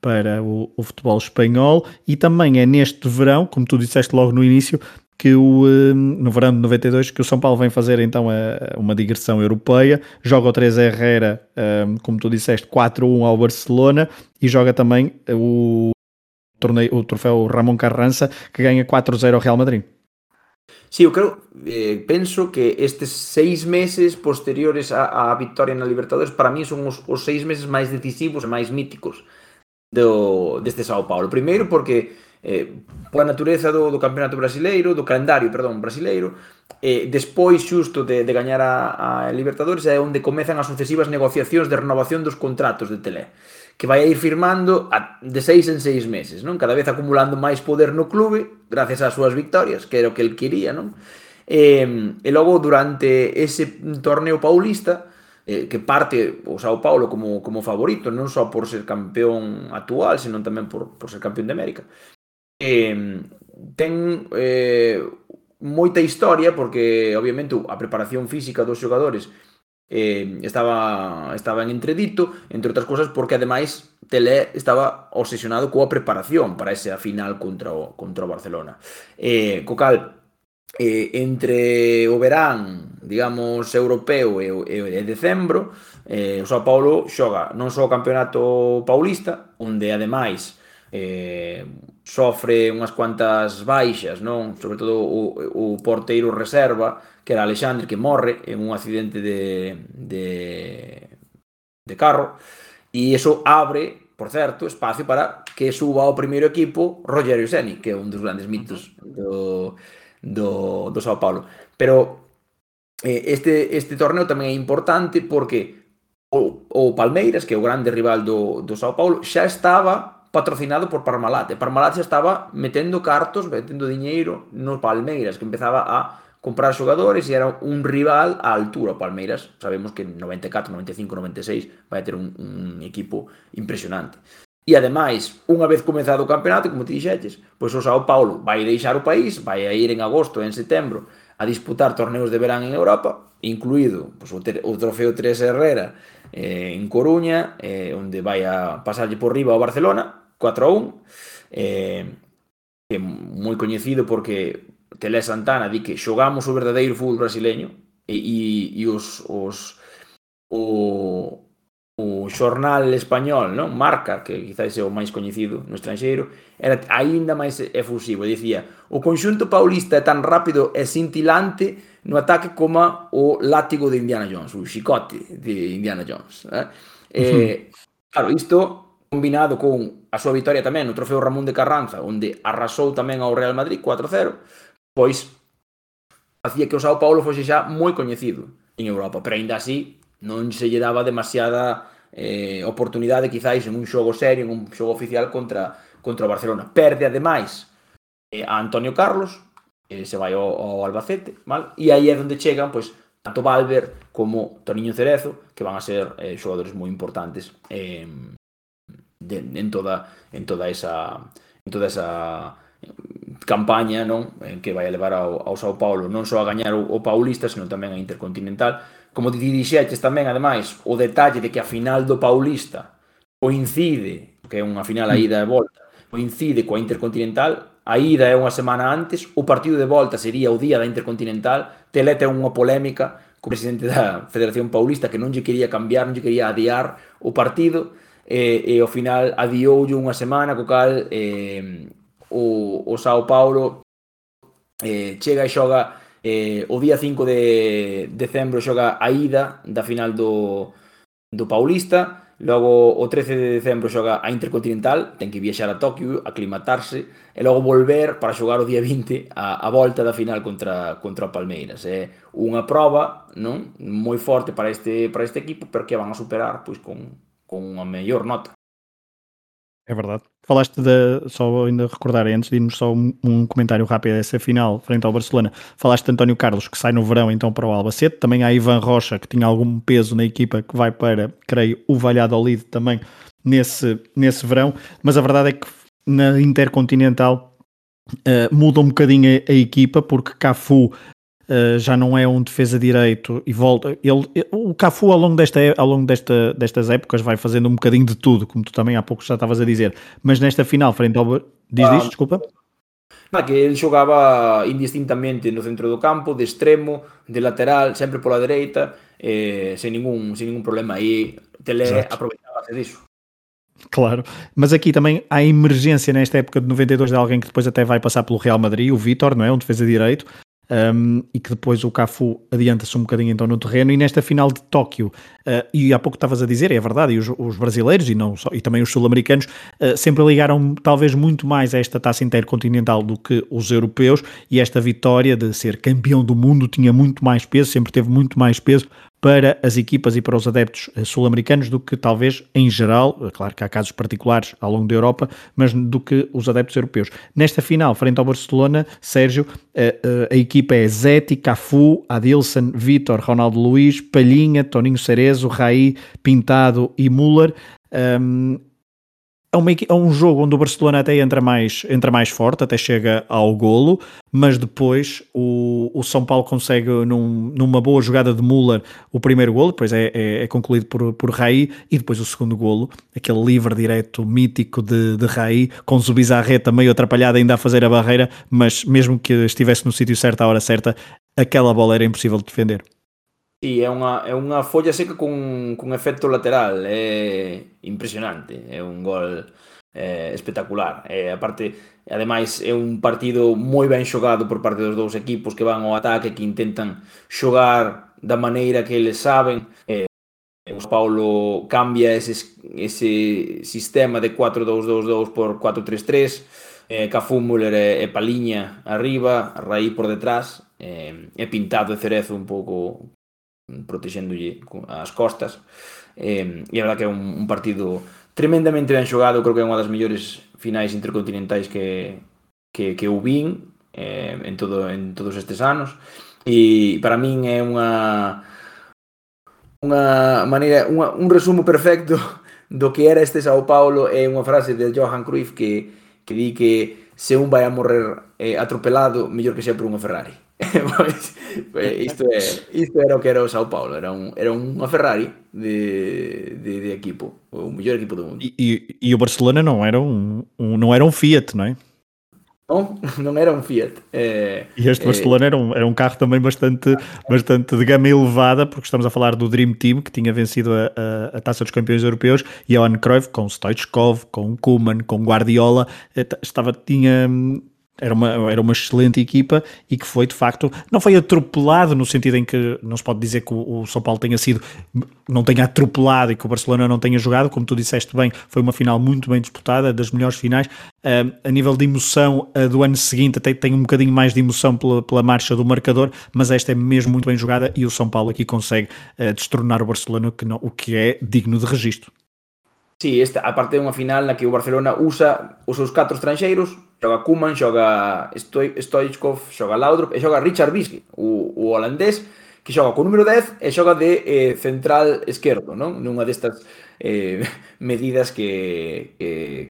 Speaker 1: para o, o futebol espanhol e também é neste verão, como tu disseste logo no início, que o, eh, no verão de 92, que o São Paulo vem fazer então a- uma digressão europeia, joga o 3 Herrera, eh, como tu disseste, 4-1 ao Barcelona e joga também o, torneio, o troféu Ramon Carranza, que ganha 4-0 ao Real Madrid.
Speaker 3: Sí, eu creo, eh, penso que estes seis meses posteriores á, á victoria na Libertadores para mí son os, os seis meses máis decisivos e máis míticos do, deste Sao Paulo. Primeiro porque eh, pola natureza do, do campeonato brasileiro, do calendario, perdón, brasileiro, eh, despois xusto de, de gañar a, a Libertadores é onde comezan as sucesivas negociacións de renovación dos contratos de Tele que vai a ir firmando a, de seis en seis meses, non? Cada vez acumulando máis poder no clube, gracias ás súas victorias, que era o que el quería, non? E, e logo, durante ese torneo paulista, eh, que parte o Sao Paulo como, como favorito, non só por ser campeón actual, senón tamén por, por ser campeón de América eh, ten eh, moita historia porque obviamente a preparación física dos xogadores eh, estaba estaba en entredito, entre outras cousas porque ademais Tele estaba obsesionado coa preparación para esa final contra o contra o Barcelona. Eh, co cal eh, entre o verán, digamos, europeo e, e, e decembro, eh, o São Paulo xoga non só o campeonato paulista, onde ademais eh, sofre unhas cuantas baixas, non? Sobre todo o, o porteiro reserva, que era Alexandre, que morre en un accidente de, de, de carro. E iso abre, por certo, espacio para que suba ao primeiro equipo Rogerio Seni, que é un dos grandes mitos do, do, do Sao Paulo. Pero eh, este, este torneo tamén é importante porque o, o Palmeiras, que é o grande rival do, do Sao Paulo, xa estaba patrocinado por Parmalat. E Parmalat xa estaba metendo cartos, metendo diñeiro no Palmeiras, que empezaba a comprar xogadores e era un rival á altura. O Palmeiras sabemos que en 94, 95, 96 vai ter un, un equipo impresionante. E ademais, unha vez comenzado o campeonato, como te dixetes, pois o Sao Paulo vai deixar o país, vai a ir en agosto e en setembro a disputar torneos de verán en Europa, incluído pois, o, ter, o trofeo 3 Herrera eh, en Coruña, eh, onde vai a pasarlle por riba ao Barcelona, 4 a 1, eh, que é moi coñecido porque Tele Santana di que xogamos o verdadeiro fútbol brasileño e, e, e os, os o, o xornal español, non? Marca, que quizás é o máis coñecido no estranxeiro, era aínda máis efusivo, dicía, o conxunto paulista é tan rápido e cintilante no ataque coma o látigo de Indiana Jones, o xicote de Indiana Jones. Eh? E, claro, isto combinado con a súa vitória tamén no trofeo Ramón de Carranza, onde arrasou tamén ao Real Madrid 4-0, pois facía que o Sao Paulo fose xa moi coñecido en Europa, pero aínda así non se lle daba demasiada eh, oportunidade quizáis en un xogo serio, en un xogo oficial contra contra o Barcelona. Perde ademais eh, a Antonio Carlos, eh, se vai ao, ao Albacete, mal? E aí é onde chegan, pois, tanto Valver como Toniño Cerezo, que van a ser eh, xogadores moi importantes eh, de, en toda en toda esa en toda esa eh, campaña non en que vai a levar ao, ao Sao Paulo non só a gañar o, o Paulista, senón tamén a Intercontinental. Como ti dixetes tamén, ademais, o detalle de que a final do Paulista coincide, que é unha final aí da volta, coincide coa Intercontinental, a ida é unha semana antes, o partido de volta sería o día da Intercontinental, Telete é unha polémica co presidente da Federación Paulista que non lle quería cambiar, non lle quería adiar o partido, e, e ao final adioulle unha semana, co cal eh, o, o Sao Paulo eh, chega e xoga eh, o día 5 de decembro xoga a ida da final do, do Paulista, Logo, o 13 de decembro xoga a Intercontinental, ten que viaxar a Tokio, aclimatarse, e logo volver para xogar o día 20 a, a volta da final contra, contra o Palmeiras. É unha proba non moi forte para este, para este equipo, pero que van a superar pois, con, con unha mellor nota.
Speaker 1: É verdade. Falaste de, só ainda recordar, antes de irmos só um, um comentário rápido dessa final frente ao Barcelona. Falaste de António Carlos, que sai no verão então para o Albacete. Também há Ivan Rocha, que tinha algum peso na equipa, que vai para, creio, o Valladolid também nesse, nesse verão. Mas a verdade é que na Intercontinental uh, muda um bocadinho a, a equipa, porque Cafu Uh, já não é um defesa direito e volta. Ele, o Cafu ao longo, desta, ao longo desta, destas épocas vai fazendo um bocadinho de tudo, como tu também há pouco já estavas a dizer. Mas nesta final, frente ao. Diz ah, isto, desculpa.
Speaker 3: Não, que ele jogava indistintamente no centro do campo, de extremo, de lateral, sempre pola dereita, eh, sem, nenhum, sem nenhum problema. E Tele aproveitava-se disso.
Speaker 1: Claro, mas aqui também há emergência nesta época de 92 de alguém que depois até vai passar pelo Real Madrid, o Vitor, não é? Um defesa direito, um, e que depois o Cafu adianta-se um bocadinho então no terreno. E nesta final de Tóquio uh, e há pouco estavas a dizer, é verdade e os, os brasileiros e, não só, e também os sul-americanos uh, sempre ligaram talvez muito mais a esta taça intercontinental do que os europeus. E esta vitória de ser campeão do mundo tinha muito mais peso, sempre teve muito mais peso para as equipas e para os adeptos eh, sul-americanos do que talvez em geral, eh, claro que há casos particulares ao longo da Europa, mas do que os adeptos europeus. Nesta final, frente ao Barcelona, Sérgio, a, eh, a, a equipa é Zeti, Cafu, Adilson, Vitor, Ronaldo Luiz, Palhinha, Toninho Cerezo, Raí, Pintado e Müller. Um, é, uma, é um jogo onde o Barcelona até entra mais, entra mais forte, até chega ao golo, mas depois o, o São Paulo consegue, num, numa boa jogada de Müller, o primeiro golo, depois é, é, é, concluído por, por Raí, e depois o segundo golo, aquele livre direto mítico de, de Raí, com Zubizarreta meio atrapalhado ainda a fazer a barreira, mas mesmo que estivesse no sítio certo à hora certa, aquela bola era impossível de defender.
Speaker 3: Sí, é unha, é unha folla seca con, con efecto lateral, é impresionante, é un gol eh, espectacular. Eh, aparte, ademais, é un partido moi ben xogado por parte dos dous equipos que van ao ataque, que intentan xogar da maneira que eles saben. Eh, o Paulo cambia ese, ese sistema de 4-2-2-2 por 4-3-3, eh, Cafú, Müller e, e Paliña arriba, Raí por detrás, eh, e pintado de cerezo un pouco Mm, protexéndolle as costas. Eh, e a verdad que é un, un partido tremendamente ben xogado, creo que é unha das mellores finais intercontinentais que, que, que eu vin eh, en, todo, en todos estes anos. E para min é unha unha maneira, unha, un resumo perfecto [laughs] do que era este Sao Paulo é unha frase de Johan Cruyff que, que di que se un vai a morrer eh, atropelado, mellor que sea por unha Ferrari. [laughs] pois, isto, é, isto era o que era o Sao Paulo, era, un, era unha Ferrari de, de, de equipo, o mellor equipo do mundo.
Speaker 1: E, e, e o Barcelona não era um, um, não era um Fiat, não é?
Speaker 3: Non, [laughs] non era un Fiat. Eh,
Speaker 1: E este Barcelona era, um, era um carro também bastante, bastante de gama elevada, porque estamos a falar do Dream Team, que tinha vencido a, a, a Taça dos Campeões Europeus, e a Johan Cruyff, com Stoichkov, com Koeman, com Guardiola, eh, estava, tinha... Era uma, era uma excelente equipa e que foi de facto, não foi atropelado no sentido em que não se pode dizer que o, o São Paulo tenha sido, não tenha atropelado e que o Barcelona não tenha jogado, como tu disseste bem, foi uma final muito bem disputada, das melhores finais. Um, a nível de emoção do ano seguinte, até tem um bocadinho mais de emoção pela, pela marcha do marcador, mas esta é mesmo muito bem jogada e o São Paulo aqui consegue uh, destronar o Barcelona, que não, o que é digno de registro.
Speaker 3: Sí, esta, aparte é unha final na que o Barcelona usa os seus catro estranxeiros, xoga Kuman, xoga Stoichkov, xoga Laudrup e xoga Richard Bisky, o, o holandés, que xoga co número 10 e xoga de eh, central esquerdo, non? Nunha destas eh, [laughs] medidas que, que,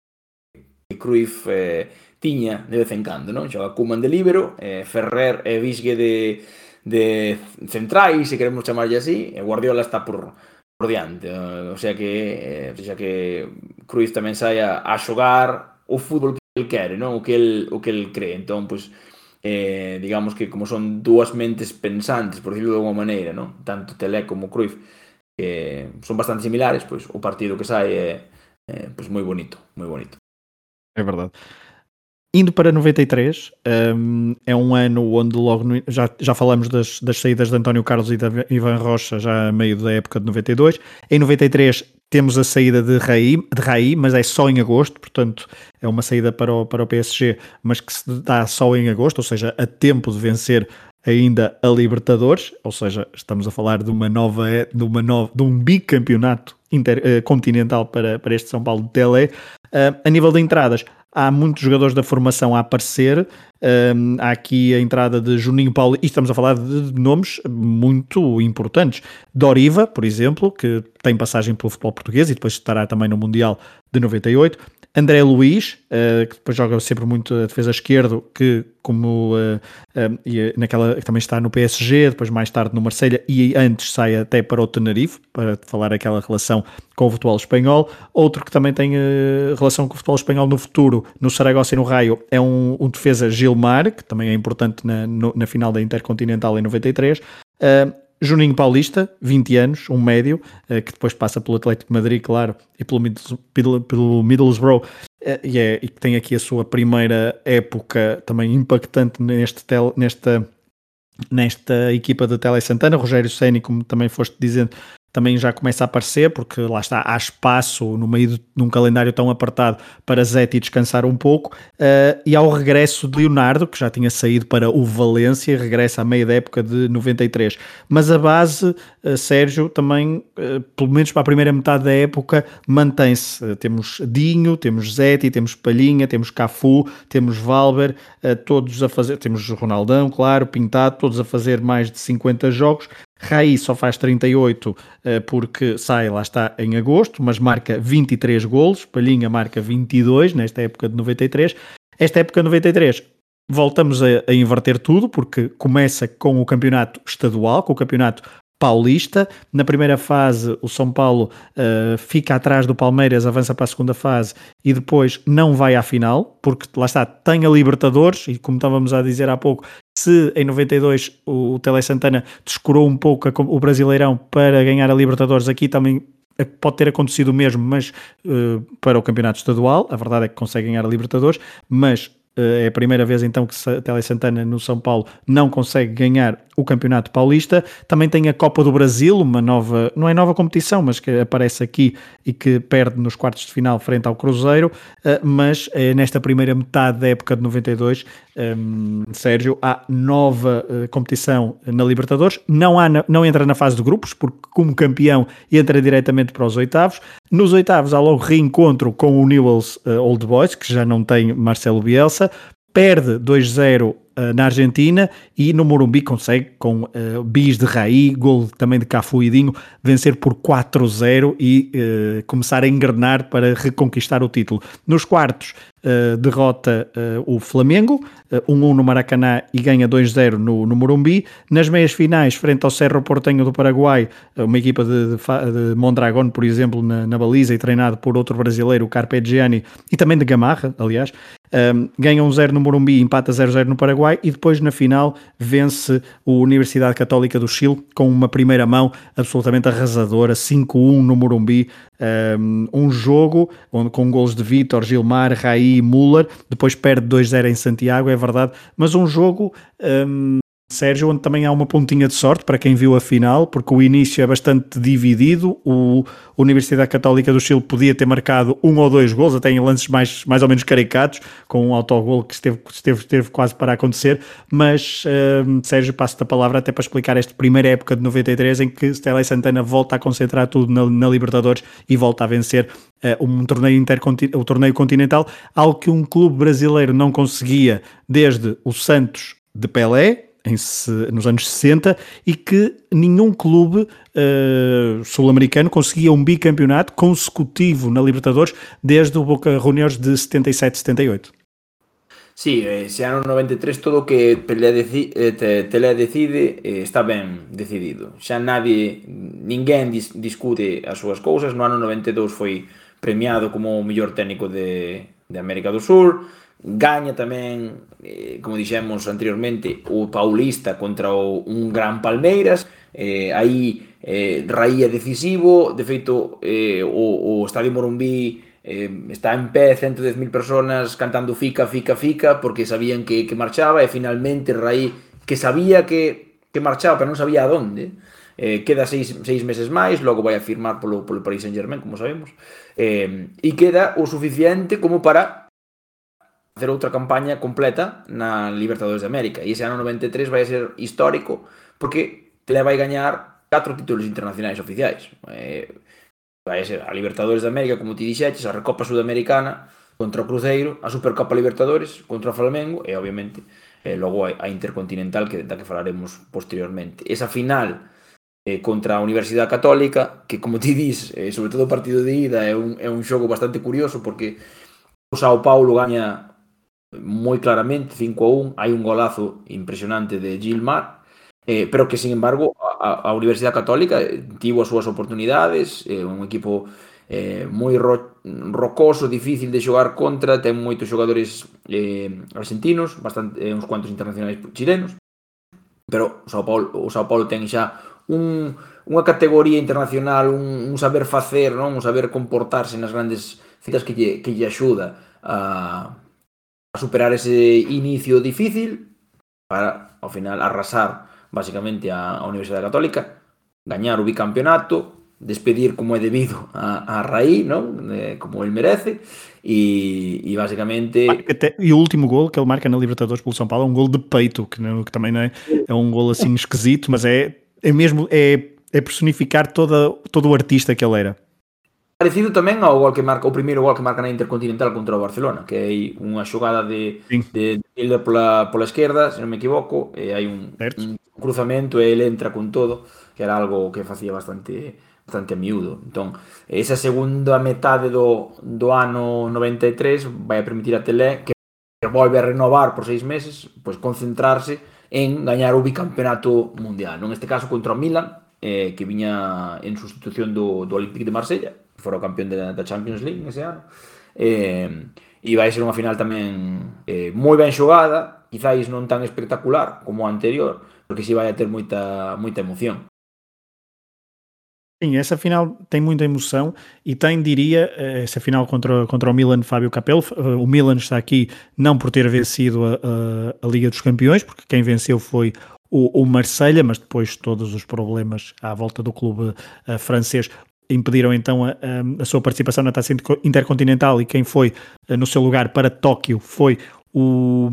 Speaker 3: que Cruyff eh, tiña de vez en cando, non? Xoga Kuman de libero, eh, Ferrer e Bisgue de, de centrais, se queremos chamarlle así, e Guardiola está por, por diante. Eh, o sea que, eh, o sea que Cruyff tamén saia a, a xogar o fútbol el quere, non? O que el, o que el cree. Entón, pois, eh, digamos que como son dúas mentes pensantes, por decirlo de alguma maneira, non? Tanto Tele como Cruyff, que eh, son bastante similares, pois o partido que sai é eh, pues, pois moi bonito, moi bonito.
Speaker 1: É verdade. Indo para 93, um, é um ano onde logo no, já, já falamos das, das saídas de António Carlos e de Ivan Rocha já a meio da época de 92. Em 93 temos a saída de Raí, de Raí, mas é só em agosto, portanto é uma saída para o, para o PSG, mas que se dá só em agosto, ou seja, a tempo de vencer ainda a Libertadores, ou seja, estamos a falar de uma nova, de uma nova, de um bicampeonato inter, uh, continental para, para este São Paulo de Tele. Uh, a nível de entradas, há muitos jogadores da formação a aparecer. Um, há aqui a entrada de Juninho Paulo, e estamos a falar de nomes muito importantes. Doriva, por exemplo, que tem passagem pelo futebol português e depois estará também no Mundial de 98. André Luiz, uh, que depois joga sempre muito a defesa esquerdo, que como uh, uh, naquela, que também está no PSG, depois mais tarde no Marselha e antes sai até para o Tenerife, para falar aquela relação com o futebol espanhol. Outro que também tem relação com o futebol espanhol no futuro, no Saragossa e no Raio, é um, um defesa Gilmar, que também é importante na, no, na final da Intercontinental em 93. Juninho Paulista, 20 anos, um médio, uh, que depois passa pelo Atlético de Madrid, claro, e pelo, pelo, pelo Middlesbrough, uh, e, é, e que tem aqui a sua primeira época também impactante neste tel, nesta, nesta equipa da Tele Santana. Rogério Ceni, como também foste dizendo, também já começa a aparecer, porque lá está, há espaço no meio de, calendário tão apertado para Zete descansar um pouco, uh, e ao regresso de Leonardo, que já tinha saído para o Valência, regressa à meia da época de 93. Mas a base, uh, Sérgio, também, uh, pelo menos para a primeira metade da época, mantém-se. temos Dinho, temos Zete, temos Palhinha, temos Cafu, temos Valber, todos a fazer, temos Ronaldão, claro, Pintado, todos a fazer mais de 50 jogos, Raí só faz 38 uh, porque sai, lá está, em agosto, mas marca 23 golos. Palhinha marca 22 nesta época de 93. Esta época de 93 voltamos a, a inverter tudo porque começa com o campeonato estadual, com o campeonato paulista. Na primeira fase, o São Paulo uh, fica atrás do Palmeiras, avança para a segunda fase e depois não vai à final, porque lá está, tem a Libertadores e como estávamos a dizer há pouco, se em 92 o, Tele Santana descurou um pouco o Brasileirão para ganhar a Libertadores, aqui também pode ter acontecido o mesmo, mas uh, para o campeonato estadual, a verdade é que consegue ganhar a Libertadores, mas é a primeira vez então que Tele Santana no São Paulo não consegue ganhar o Campeonato Paulista. Também tem a Copa do Brasil, uma nova, não é nova competição, mas que aparece aqui e que perde nos quartos de final frente ao Cruzeiro. Mas nesta primeira metade da época de 92, um, Sérgio, há nova uh, competição na Libertadores. Não, há não entra na fase de grupos, porque como campeão entra diretamente para os oitavos. Nos oitavos há logo reencontro com o Newell's uh, Old Boys, que já não tem Marcelo Bielsa. Perde 2-0 uh, na Argentina e no Morumbi consegue, com uh, bis de Raí, gol também de Cafu e Dinho, vencer por 4-0 e uh, começar a engrenar para reconquistar o título. Nos quartos, Uh, derrota uh, o Flamengo, 1-1 uh, um no Maracanã e ganha 2-0 no, no Morumbi. Nas meias finais, frente ao Cerro Portenho do Paraguai, uma equipa de, de, de por exemplo, na, na, baliza e treinado por outro brasileiro, o Carpegiani, e também de Gamarra, aliás, um, ganha 1-0 no Morumbi, empata 0-0 no Paraguai e depois na final vence o Universidade Católica do Chile com uma primeira mão absolutamente arrasadora, 5-1 no Morumbi, um, jogo onde, com gols de Vitor, Gilmar, Raí e Müller, depois perde 2-0 em Santiago, é verdade, mas um jogo um, Sérgio, onde também há uma pontinha de sorte para quem viu a final, porque o início é bastante dividido. O Universidade Católica do Chile podia ter marcado um ou dois gols, até em lances mais, mais ou menos caricatos, com um autogol que esteve, esteve, esteve quase para acontecer. Mas, uh, Sérgio, passo-te a palavra até para explicar esta primeira época de 93 em que Stella Santana volta a concentrar tudo na, na Libertadores e volta a vencer uh, um torneio, intercontinental, o torneio continental, algo que um clube brasileiro não conseguia desde o Santos de Pelé, em, nos anos 60 e que nenhum clube uh, sul-americano conseguia um bicampeonato consecutivo na Libertadores desde o Boca Juniors de 77-78.
Speaker 3: Sí, ese ano 93 todo o que Pelé eh, decide eh, está ben decidido. Xa nadie, ninguén dis, discute as súas cousas. No ano 92 foi premiado como o mellor técnico de, de América do Sur Gaña tamén, eh, como dixemos anteriormente, o Paulista contra o, un gran Palmeiras. Eh, aí eh, Raí é decisivo, de feito eh, o, o Estadio Morumbí eh, está en pé 110.000 personas cantando fica, fica, fica, porque sabían que, que marchaba e finalmente Raí, que sabía que, que marchaba, pero non sabía adonde, eh, queda seis, seis meses máis, logo vai a firmar polo, polo Paris Saint-Germain, como sabemos, eh, e queda o suficiente como para facer outra campaña completa na Libertadores de América. E ese ano 93 vai ser histórico porque Tele vai gañar catro títulos internacionais oficiais. Eh, vai ser a Libertadores de América, como ti dixeches, a Recopa Sudamericana contra o Cruzeiro, a Supercopa Libertadores contra o Flamengo e, obviamente, eh, logo a, a Intercontinental, que da que falaremos posteriormente. Esa final eh, contra a Universidade Católica, que como ti dis, eh, sobre todo o partido de ida é un, é un xogo bastante curioso porque o Sao Paulo gaña moi claramente, 5 a 1, hai un golazo impresionante de Gilmar, eh, pero que, sin embargo, a, a Universidade Católica eh, tivo as súas oportunidades, eh, un equipo eh, moi ro rocoso, difícil de xogar contra, ten moitos xogadores eh, argentinos, bastante, eh, uns cuantos internacionais chilenos, pero o Sao Paulo, o Sao Paulo ten xa un, unha categoría internacional, un, un saber facer, non? un saber comportarse nas grandes citas que lle, que lle axuda a, superar ese inicio difícil para, ao final, arrasar basicamente a, a Universidade Católica, gañar o bicampeonato, despedir como é debido a, a Raí, non? Eh, como ele merece, e, e basicamente...
Speaker 1: Até, e o último gol que ele marca na Libertadores pelo São Paulo é um gol de peito, que, não, que também não é, é um gol assim esquisito, mas é, é mesmo, é, é personificar toda, todo o artista que ele era.
Speaker 3: parecido tamén ao gol que marca o primeiro gol que marca na Intercontinental contra o Barcelona, que hai unha xogada de sí. de Hilda pola pola esquerda, se non me equivoco, e hai un, un cruzamento e ele entra con todo, que era algo que facía bastante bastante a miúdo. Entón, esa segunda metade do, do ano 93 vai a permitir a Tele que volve a renovar por seis meses, pois concentrarse en gañar o bicampeonato mundial. Non este caso contra o Milan, eh, que viña en sustitución do, do Olympique de Marsella, fora o campeón da, da Champions League ese ano. Eh, e vai ser unha final tamén eh, moi ben xogada, quizáis non tan espectacular como a anterior, porque si vai a ter moita, moita emoción.
Speaker 1: Sim, essa final tem muita emoção e tem, diria, eh, essa final contra, contra o Milan Fábio Capello. Eh, o Milan está aqui não por ter vencido a, a, a Liga dos Campeões, porque quem venceu foi o, o Marselha, mas depois todos os problemas à volta do clube uh, francês impediram então a, a, sua participação na taça intercontinental e quem foi eh, no seu lugar para Tóquio foi o,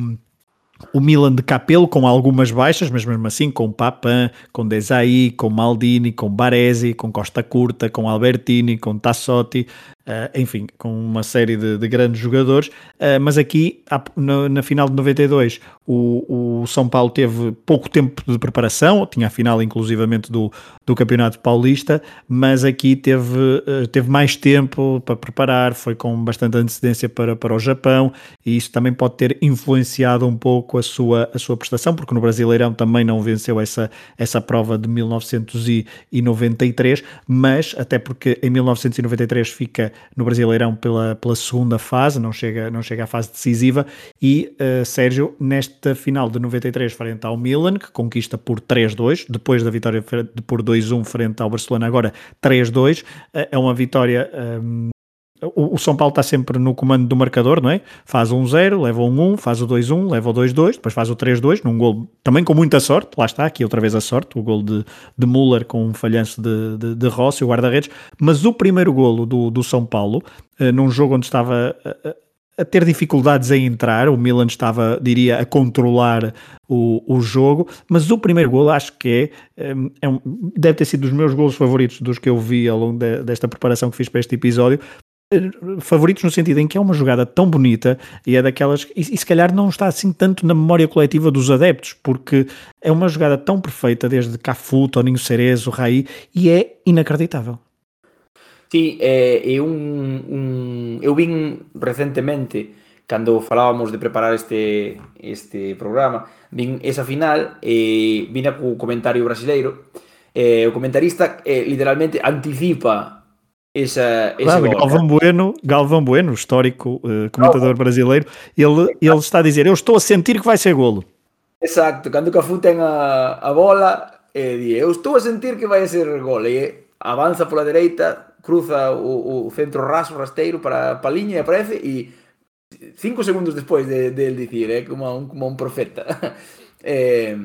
Speaker 1: o Milan de Capello com algumas baixas, mas mesmo assim com Papan, com Desai, com Maldini, com Baresi, com Costa Curta, com Albertini, com Tassotti, Uh, enfim, com uma série de, de grandes jogadores, uh, mas aqui na, na, final de 92 o, o, São Paulo teve pouco tempo de preparação, tinha a final inclusivamente do, do Campeonato Paulista, mas aqui teve, uh, teve mais tempo para preparar, foi com bastante antecedência para, para o Japão e isso também pode ter influenciado um pouco a sua, a sua prestação, porque no Brasileirão também não venceu essa, essa prova de 1993, mas até porque em 1993 fica no Brasileirão pela, pela segunda fase, não chega, não chega à fase decisiva. E uh, Sérgio, nesta final de 93, frente ao Milan, que conquista por 3-2, depois da vitória por 2-1 frente ao Barcelona, agora 3-2, uh, eh, é uma vitória. Um, ehm, o, São Paulo está sempre no comando do marcador, não é? Faz o 1-0, leva o 1-1, faz o 2-1, leva o 2-2, depois faz o 3-2, num gol também com muita sorte, lá está, aqui outra vez a sorte, o gol de, de Müller com um falhanço de, de, de Rossi, o guarda-redes, mas o primeiro golo do, do São Paulo, uh, num jogo onde estava a, a, ter dificuldades em entrar, o Milan estava, diria, a controlar o, o jogo, mas o primeiro golo acho que é, eh, é um, deve ter sido dos meus golos favoritos dos que eu vi ao longo de, desta preparação que fiz para este episódio, favoritos no sentido em que é uma jogada tão bonita e é daquelas e, e, se calhar não está assim tanto na memória coletiva dos adeptos porque é uma jogada tão perfeita desde Cafu, Toninho Cerezo, Raí e é inacreditável.
Speaker 3: Sí, é, é eu vin recentemente cando falábamos de preparar este este programa vin esa final e vin co comentario brasileiro. Eh, o comentarista eh, literalmente anticipa essa,
Speaker 1: claro, Galvão Bueno, Galvão Bueno, histórico uh, comentador brasileiro, ele, ele está a dizer: Eu estou a sentir que vai ser golo.
Speaker 3: Exato, quando o Cafu tem a, a bola, e di, eu estou a sentir que vai ser gol, e avanza pola dereita, cruza o, o centro raso, rasteiro para, para a liña e aparece, e cinco segundos despois de, de ele dicir, é como un, como un profeta. [laughs] eh,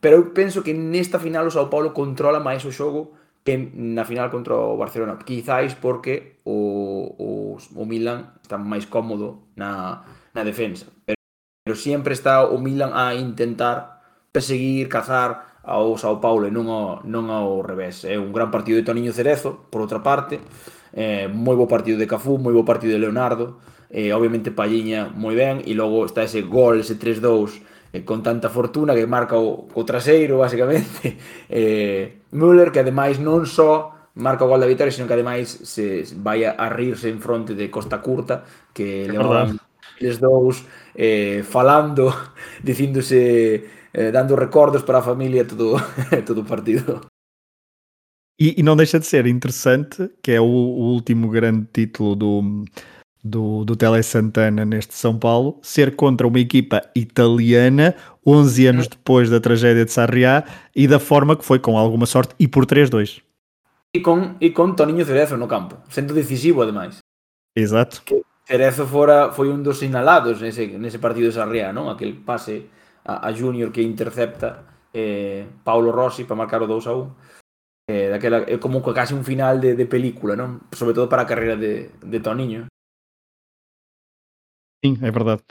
Speaker 3: pero eu penso que nesta final o Sao Paulo controla máis o xogo que na final contra o Barcelona. Quizáis porque o, o, o Milan está máis cómodo na, na defensa. Pero, pero sempre está o Milan a intentar perseguir, cazar ao Sao Paulo e non ao, non ao revés. É un gran partido de Toniño Cerezo por outra parte. Eh, moi bo partido de Cafú, moi bo partido de Leonardo. Eh, obviamente Palliña moi ben e logo está ese gol, ese 3-2 eh, con tanta fortuna que marca o, o traseiro, basicamente. [laughs] Eh, Müller, que ademais non só marca o gol da vitória, sino que ademais se vai a rirse en fronte de Costa Curta, que levaban les dous eh, falando, [laughs] dicíndose, eh, dando recordos para a familia todo, [laughs] todo o partido.
Speaker 1: E, e, não deixa de ser interessante que é o, o último grande título do, do, do Tele Santana neste São Paulo, ser contra uma equipa italiana 11 anos depois da tragédia de Sarriá e da forma que foi, com alguma sorte, e por 3-2.
Speaker 3: E com, e com Toninho Cerezo no campo, sendo decisivo ademais.
Speaker 1: Exato.
Speaker 3: Que Cerezo fora, foi un dos sinalados nese, nese partido de Sarriá, non? Aquel pase a, a Junior que intercepta eh, Paulo Rossi para marcar o 2 a 1. Eh, daquela, é como casi un final de, de película, non? Sobre todo para a carreira de, de Toniño.
Speaker 1: Sim, é verdade.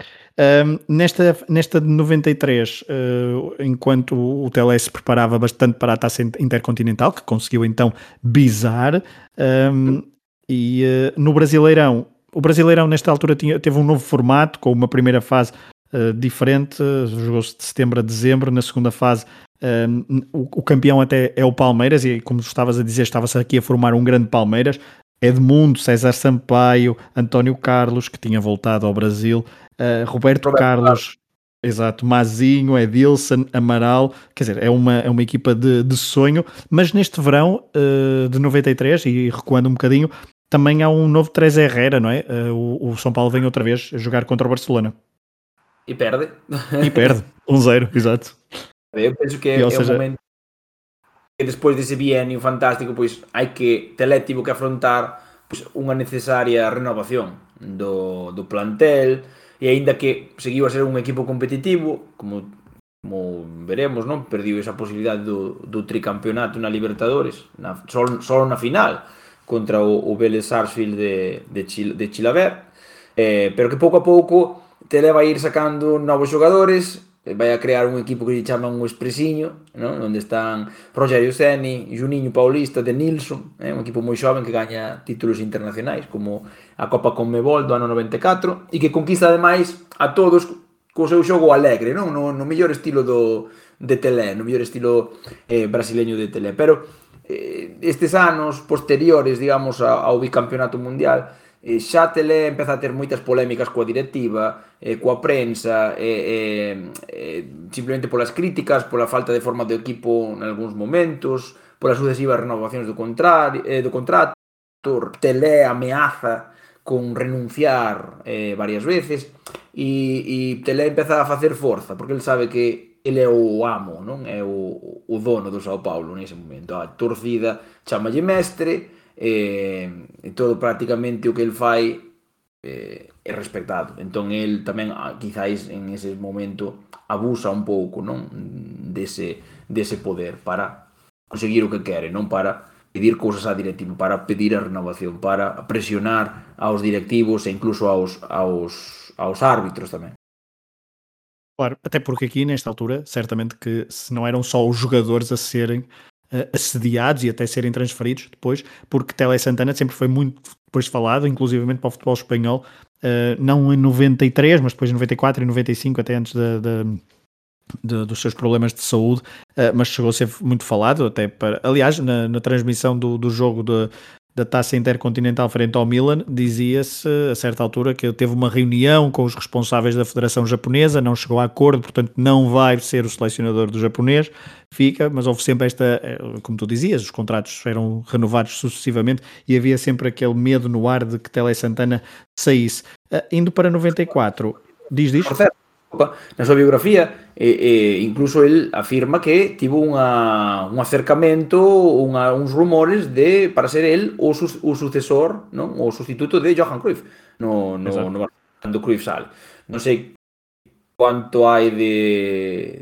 Speaker 1: Um, nesta, nesta de 93, uh, enquanto o Tele se preparava bastante para a taça intercontinental, que conseguiu então bizar, um, e uh, no Brasileirão, o Brasileirão nesta altura tinha, teve um novo formato, com uma primeira fase uh, diferente, jogou-se de setembro a dezembro, na segunda fase um, o, o, campeão até é o Palmeiras, e como estavas a dizer, estava-se aqui a formar um grande Palmeiras, Edmundo, César Sampaio, António Carlos, que tinha voltado ao Brasil, uh, Roberto, Roberto Carlos, exato, Mazinho, Edilson, Amaral, quer dizer, é uma, é uma equipa de, de sonho, mas neste verão uh, de 93, e recuando um bocadinho, também há um novo Três Herrera, não é? Uh, o, o, São Paulo vem outra vez jogar contra o Barcelona.
Speaker 3: E perde.
Speaker 1: E perde, 1-0, [laughs] um exato.
Speaker 3: Eu penso que é, é seja, momento e despois dese bienio fantástico, pois hai que Tele tivo que afrontar pois, unha necesaria renovación do, do plantel e aínda que seguiu a ser un equipo competitivo, como como veremos, non? Perdiu esa posibilidade do, do tricampeonato na Libertadores, na, só, só na final contra o, o Vélez Sarsfield de, de, Chil, de Chilaver, eh, pero que pouco a pouco te leva a ir sacando novos xogadores, Eh, vai a crear un equipo que lle chaman o Expresiño, non? onde están Rogerio Seni, Juninho Paulista, de Nilsson, eh? un equipo moi xoven que gaña títulos internacionais, como a Copa Conmebol do ano 94, e que conquista ademais a todos co seu xogo alegre, non? No, no mellor estilo do, de Telé, no mellor estilo eh, brasileño de Telé. Pero eh, estes anos posteriores, digamos, ao bicampeonato mundial, e xa Tele empeza a ter moitas polémicas coa directiva, eh, coa prensa, eh, eh, simplemente polas críticas, pola falta de forma do equipo en algúns momentos, polas sucesivas renovacións do, contrario, eh, do contrato, Tele ameaza con renunciar eh, varias veces e, e Tele empeza a facer forza, porque ele sabe que ele é o amo, non? É o, o dono do Sao Paulo nese momento. A torcida chamalle mestre, eh, e todo prácticamente o que el fai eh, é respectado. Entón el tamén ah, quizáis en ese momento abusa un pouco, non, dese dese poder para conseguir o que quere, non para pedir cousas á directiva, para pedir a renovación, para presionar aos directivos e incluso aos aos aos árbitros tamén.
Speaker 1: Claro, até porque aqui nesta altura, certamente que se não eram só os jogadores a serem assediados e até serem transferidos depois, porque Tele Santana sempre foi muito depois falado, inclusivamente para o futebol espanhol, uh, não em 93, mas depois em 94 e 95, até antes de, dos seus problemas de saúde, uh, mas chegou a ser muito falado, até para, aliás, na, na transmissão do, do jogo de, da taça intercontinental frente ao Milan, dizia-se a certa altura que teve uma reunião com os responsáveis da Federação Japonesa, não chegou a acordo, portanto não vai ser o selecionador do japonês, fica, mas houve sempre esta, eh, como tu dizias, os contratos eram renovados sucessivamente e havia sempre aquele medo no ar de que Tele Santana saísse. Uh, indo para 94, diz diz?
Speaker 3: na súa biografía e, e incluso el afirma que tivo unha, un acercamento unha, uns rumores de para ser el o, su, o sucesor non? o sustituto de Johan Cruyff no, no, no cando Cruyff sale. Non sei quanto hai de,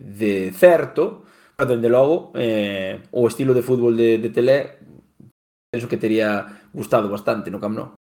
Speaker 3: de certo pero dende logo eh, o estilo de fútbol de, de Telé penso que teria gustado bastante no Camp Nou.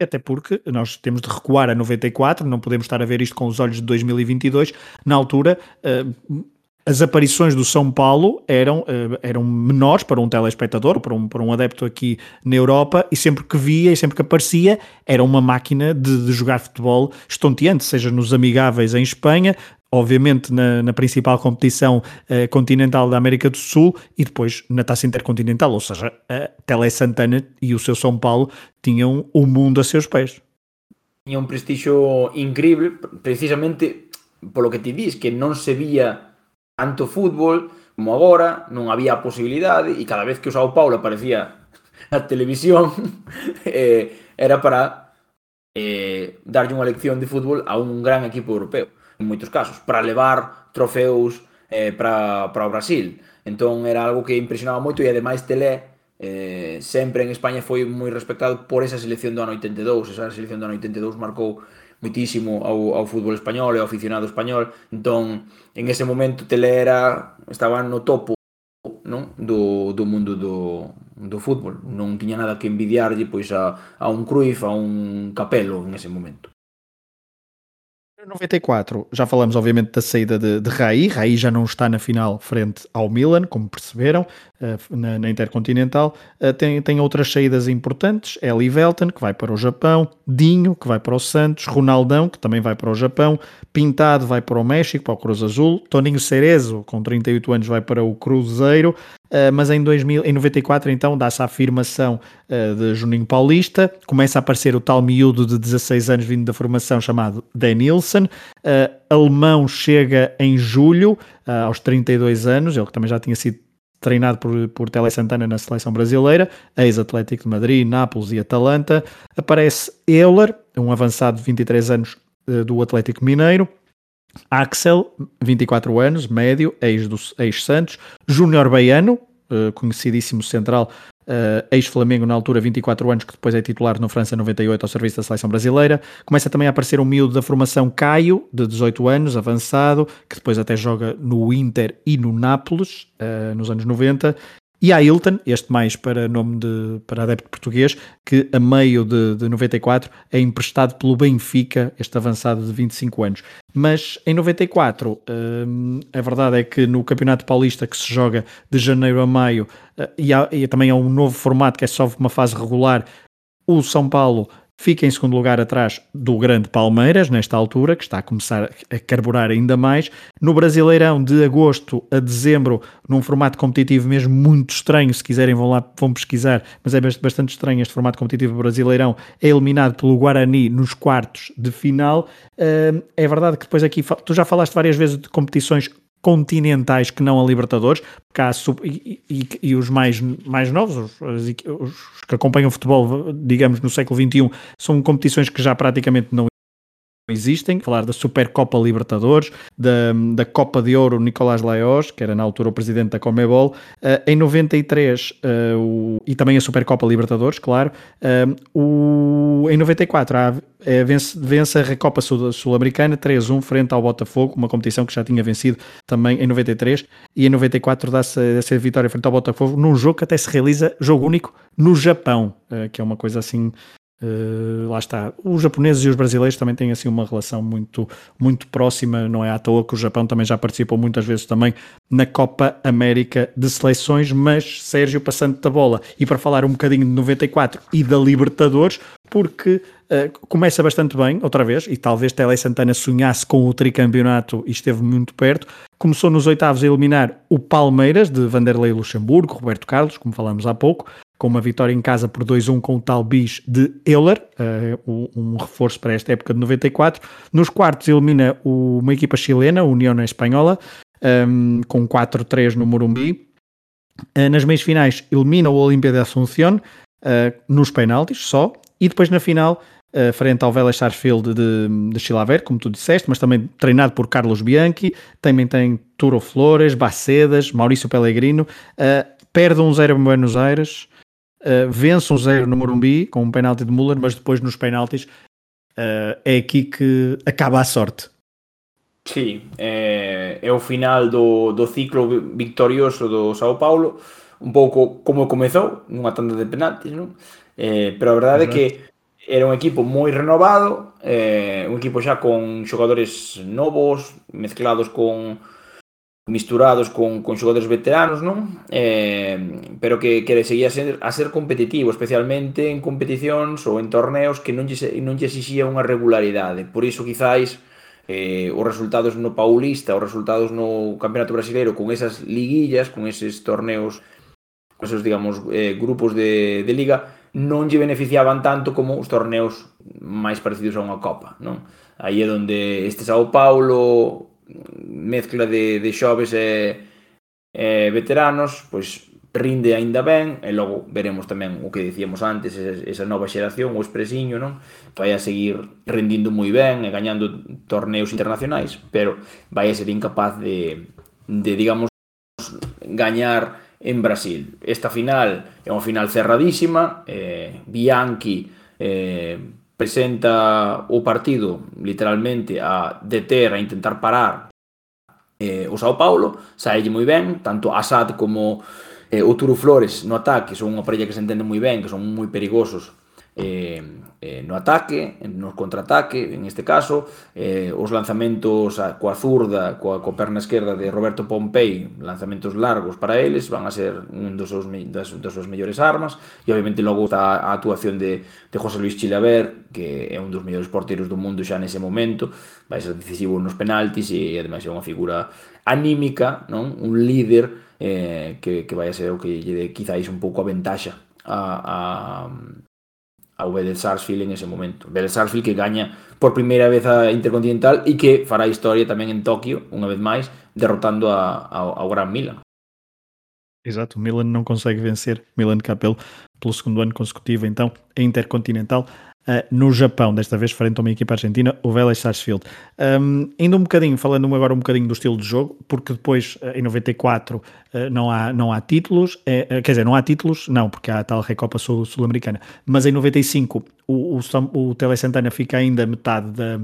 Speaker 1: Até porque nós temos de recuar a 94, não podemos estar a ver isto com os olhos de 2022. Na altura, uh, as aparições do São Paulo eram, uh, eram menores para um telespectador, para um, para um adepto aqui na Europa, e sempre que via e sempre que aparecia, era uma máquina de, de jogar futebol estonteante, seja nos amigáveis em Espanha, obviamente na, na principal competição uh, continental da América do Sul e depois na Taça Intercontinental, ou seja, a Tele Santana e o seu São Paulo tinham o mundo a seus pés.
Speaker 3: Tinha um prestígio incrível, precisamente polo que te dis, que non se vía tanto fútbol como agora, non había a posibilidade e cada vez que o Sao Paulo aparecía [laughs] na televisión [laughs] eh, era para eh, darlle unha lección de fútbol a un gran equipo europeo, en moitos casos, para levar trofeos eh, para, para o Brasil. Entón era algo que impresionaba moito e ademais Telé eh, sempre en España foi moi respectado por esa selección do ano 82, esa selección do ano 82 marcou muitísimo ao, ao fútbol español e ao aficionado español. Entón, en ese momento Telera estaba no topo non? Do, do mundo do, do fútbol. Non tiña nada que envidiarlle pois a, a un Cruyff, a un Capelo en ese momento.
Speaker 1: 94, já falamos obviamente da saída de, de Raí, Raí já não está na final frente ao Milan, como perceberam, uh, na, na, Intercontinental, uh, tem, tem outras saídas importantes, Eli Velton, que vai para o Japão, Dinho, que vai para o Santos, Ronaldão, que também vai para o Japão, Pintado vai para o México, para o Cruz Azul, Toninho Cerezo, com 38 anos, vai para o Cruzeiro, Uh, mas em, 2000, em 94 então dá-se a afirmação uh, de Juninho Paulista, começa a aparecer o tal miúdo de 16 anos vindo da formação chamado Denilson, uh, alemão chega em julho, aos 32 anos, ele que também já tinha sido treinado por, por Tele Santana na seleção brasileira, ex-Atlético de Madrid, Nápoles e Atalanta, aparece Euler, um avançado de 23 anos do Atlético Mineiro, Axel, 24 anos, médio, ex-Santos. Ex Júnior Baiano, uh, conhecidíssimo central, uh, ex-Flamengo na altura, 24 anos, que depois é titular no França 98 ao serviço da seleção brasileira. Começa também a aparecer um miúdo da formação Caio, de 18 anos, avançado, que depois até joga no Inter e no Nápoles, uh, nos anos 90. E há Hilton, este mais para nome de para adepto português, que a meio de, de 94 é emprestado pelo Benfica, este avançado de 25 anos. Mas em 94, hum, a verdade é que no Campeonato Paulista que se joga de janeiro a maio, uh, e, há, e também há um novo formato que é só uma fase regular, o São Paulo Fica em segundo lugar atrás do grande Palmeiras, nesta altura, que está a começar a carburar ainda mais. No Brasileirão, de agosto a dezembro, num formato competitivo mesmo muito estranho, se quiserem vão lá, vão pesquisar, mas é bastante estranho este formato competitivo brasileirão, é eliminado pelo Guarani nos quartos de final. É verdade que depois aqui, tu já falaste várias vezes de competições continentais que não a Libertadores, porque há sub, e, e, e, os mais, mais novos, os, os, que acompanham o futebol, digamos, no século XXI, são competições que já praticamente não existem, falar da Supercopa Libertadores, da, da Copa de Ouro Nicolás Laios, que era na altura o presidente da Comebol, uh, em 93, uh, eh, o, e também a Supercopa Libertadores, claro, uh, o, em 94 há, é, vence, vence a Recopa Sul-Americana 3-1 frente ao Botafogo, uma competição que já tinha vencido também em 93, e em 94 dá-se essa vitória frente ao Botafogo num jogo que até se realiza, jogo único, no Japão, que é uma coisa assim Uh, lá está. Os japoneses e os brasileiros também têm assim uma relação muito, muito próxima, não é à toa que o Japão também já participou muitas vezes também na Copa América de Seleções, mas Sérgio passando da bola e para falar um bocadinho de 94 e da Libertadores, porque uh, começa bastante bem, outra vez, e talvez Tele Santana sonhasse com o tricampeonato e esteve muito perto. Começou nos oitavos a eliminar o Palmeiras de Vanderlei Luxemburgo, Roberto Carlos, como falámos há pouco, com uma vitória em casa por 2-1 com o tal bis de Euler, uh, um reforço para esta época de 94. Nos quartos elimina o, uma equipa chilena, a União Espanhola, um, com 4-3 no Morumbi. Uh, nas meias finais elimina o Olímpia de Assunción, uh, nos penaltis só, e depois na final, frente ao Vélez Sarsfield de, de Chilaver, como tu disseste, mas também treinado por Carlos Bianchi, também tem Turo Flores, Bacedas, Maurício Pellegrino, perde um 0 em Buenos Aires, uh, vence um zero no Morumbi com um penalti de Müller, mas depois nos penaltis uh, é aqui que acaba a sorte.
Speaker 3: Sí, é, é o final do, do ciclo victorioso do Sao Paulo, un pouco como comezou, nunha tanda de penaltis, non? Eh, pero a verdade é que era un equipo moi renovado, eh, un equipo xa con xogadores novos, mezclados con, misturados con, con xogadores veteranos, non? Eh, pero que, que seguía a ser, a ser competitivo, especialmente en competicións ou en torneos que non lle, non lle exixía unha regularidade. Por iso, quizáis, eh, os resultados no Paulista, os resultados no Campeonato Brasileiro, con esas liguillas, con eses torneos, esos, digamos, eh, grupos de, de liga, non lle beneficiaban tanto como os torneos máis parecidos a unha copa, non? Aí é onde este Sao Paulo, mezcla de, de xoves e, e veteranos, pois rinde aínda ben e logo veremos tamén o que dicíamos antes, esa, esa nova xeración, o expresiño, non? Vai a seguir rendindo moi ben e gañando torneos internacionais, pero vai a ser incapaz de, de digamos, gañar en Brasil. Esta final é unha final cerradísima, eh, Bianchi eh, presenta o partido literalmente a deter, a intentar parar eh, o Sao Paulo, saelle moi ben, tanto Asad como eh, o Turo Flores no ataque, son unha parella que se entende moi ben, que son moi perigosos eh, eh, no ataque, no contraataque, en este caso, eh, os lanzamentos a, coa zurda, coa, coa perna esquerda de Roberto Pompei, lanzamentos largos para eles, van a ser un dos seus, das, das súas mellores armas, e obviamente logo está a actuación de, de José Luis Chilaver, que é un dos mellores porteros do mundo xa nese momento, vai ser decisivo nos penaltis e ademais é unha figura anímica, non? Un líder eh, que, que vai a ser o que lle dé quizáis un pouco a ventaxa a, a, ao Vélez Sarsfield en ese momento. Vélez Sarsfield que gaña por primeira vez a Intercontinental e que fará historia tamén en Tokio, unha vez máis, derrotando a, a, ao Gran Milan.
Speaker 1: Exato, o Milan não consegue vencer Milan Capel pelo segundo ano consecutivo, então, a Intercontinental uh, no Japão, desta vez frente a uma equipa argentina, o Vélez Sarsfield. Um, ainda um bocadinho, falando agora um bocadinho do estilo de jogo, porque depois uh, em 94 uh, eh, não, há, não há títulos, quer dizer, não há títulos, não, porque há a tal Recopa Sul-Americana, mas em 95 o, o, o Tele Santana fica ainda metade da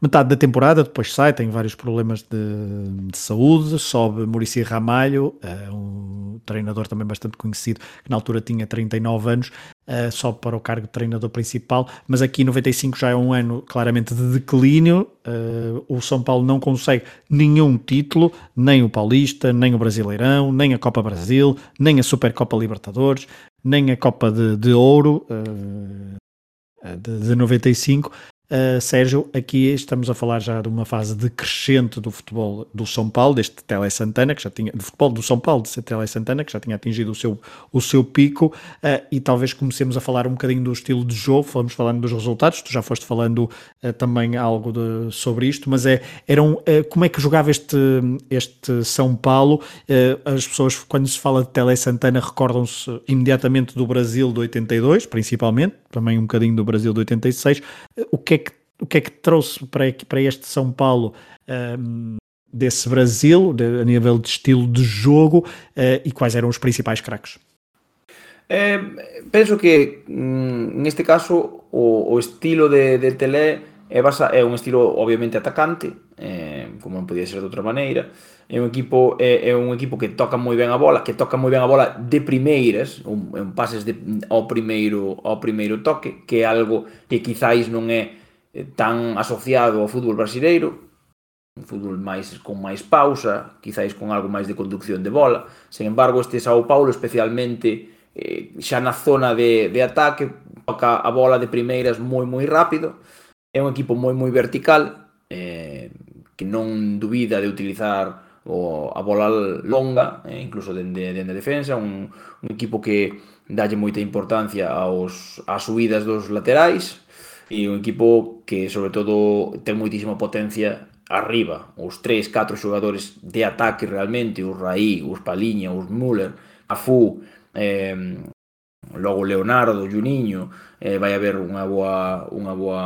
Speaker 1: metade da temporada, depois sai, tem vários problemas de, de saúde, sobe Murici Ramalho, uh, um treinador também bastante conhecido, que na altura tinha 39 anos, uh, sobe para o cargo de treinador principal, mas aqui 95 já é um ano claramente de declínio, uh, o São Paulo não consegue nenhum título, nem o Paulista, nem o Brasileirão, nem a Copa Brasil, nem a Supercopa Libertadores, nem a Copa de, de Ouro, de, de 95, Uh, Sérgio, aqui estamos a falar já de uma fase decrescente do futebol do São Paulo, deste Tele Santana, que já tinha, do futebol do São Paulo, desse Tele Santana, que já tinha atingido o seu, o seu pico, uh, e talvez comecemos a falar um bocadinho do estilo de jogo, fomos falando dos resultados, tu já foste falando uh, também algo de, sobre isto, mas é, eram, como é que jogava este, este São Paulo? as pessoas, quando se fala de Tele Santana, recordam-se imediatamente do Brasil de 82, principalmente, também um bocadinho do Brasil de 86, o que é que, o que, é que trouxe para, para este São Paulo um, desse Brasil, de, a nível de estilo de jogo, uh, e quais eram os principais craques?
Speaker 3: Eh, penso que mm, neste caso o, o estilo de, de Telé é, basa, é estilo obviamente atacante eh, como non podía ser de outra maneira. É un equipo é, é un equipo que toca moi ben a bola, que toca moi ben a bola de primeiras, un, un pases de, ao primeiro ao primeiro toque, que é algo que quizáis non é eh, tan asociado ao fútbol brasileiro, un fútbol máis con máis pausa, quizáis con algo máis de conducción de bola. Sen embargo, este Sao Paulo especialmente eh, xa na zona de, de ataque toca a bola de primeiras moi moi rápido. É un equipo moi moi vertical, eh, que non dubida de utilizar o, a bola longa, eh, incluso dende, dende defensa, un, un equipo que dalle moita importancia aos, ás subidas dos laterais e un equipo que sobre todo ten moitísima potencia arriba, os 3, 4 xogadores de ataque realmente, os Raí, os Paliña, os Müller, Afu, eh, logo Leonardo, Juninho, eh, vai haber unha boa unha boa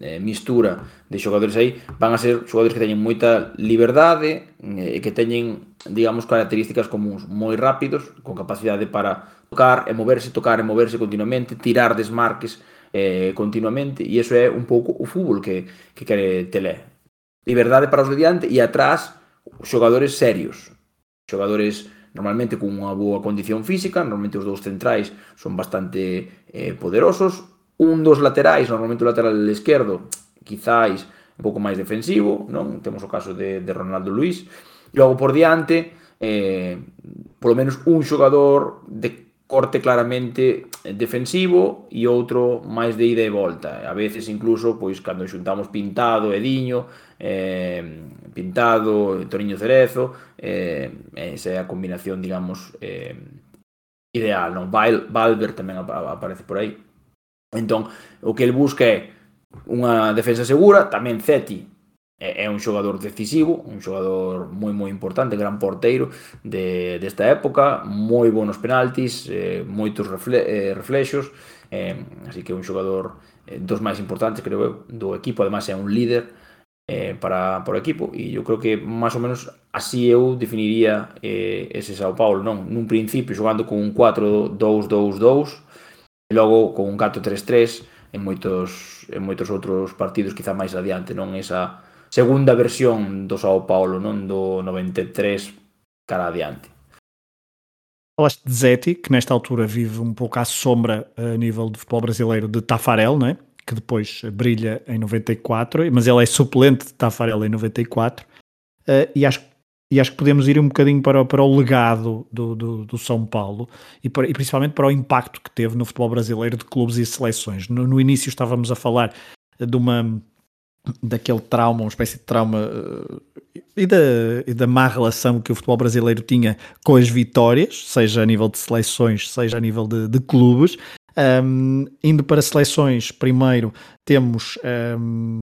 Speaker 3: eh, mistura de xogadores aí, van a ser xogadores que teñen moita liberdade e eh, que teñen, digamos, características comuns moi rápidos, con capacidade para tocar e moverse, tocar e moverse continuamente, tirar desmarques eh, continuamente, e iso é un pouco o fútbol que, que quere Telé. Liberdade para os de diante e atrás xogadores serios, xogadores normalmente cunha boa condición física, normalmente os dous centrais son bastante eh, poderosos, un dos laterais, normalmente o lateral esquerdo, quizáis un pouco máis defensivo, non? Temos o caso de, de Ronaldo Luis. Logo por diante, eh, polo menos un xogador de corte claramente eh, defensivo e outro máis de ida e volta. A veces incluso pois cando xuntamos Pintado e Diño, eh, Pintado, Toriño Cerezo, eh, esa é a combinación, digamos, eh, ideal, non? Val, Valver tamén aparece por aí. Entón, o que el busca é unha defensa segura, tamén Zeti é un xogador decisivo, un xogador moi moi importante, gran porteiro de desta época, moi bonos penaltis, eh, moitos refle, eh, reflexos, eh, así que un xogador eh, dos máis importantes, creo eu, do equipo, además é un líder eh, para, para o equipo, e eu creo que máis ou menos así eu definiría eh, ese Sao Paulo, non? Nun principio xogando con un 4-2-2-2, e logo con un 4-3-3, en moitos en moitos outros partidos quizá máis adiante, non esa segunda versión do Sao Paulo, non do 93 cara adiante.
Speaker 1: Falaste de Zeti, que nesta altura vive um pouco à sombra a nível de futebol brasileiro de Tafarel, não é? que depois brilha em 94, mas ele é suplente de Tafarel em 94, uh, e acho e acho que podemos ir um bocadinho para, para o legado do, do, do São Paulo e, para, e, principalmente para o impacto que teve no futebol brasileiro de clubes e seleções. No, no início estávamos a falar de uma daquele trauma, uma espécie de trauma uh, e, da, e da má relação que o futebol brasileiro tinha com as vitórias, seja a nível de seleções, seja a nível de, de clubes. Um, indo para seleções, primeiro temos um,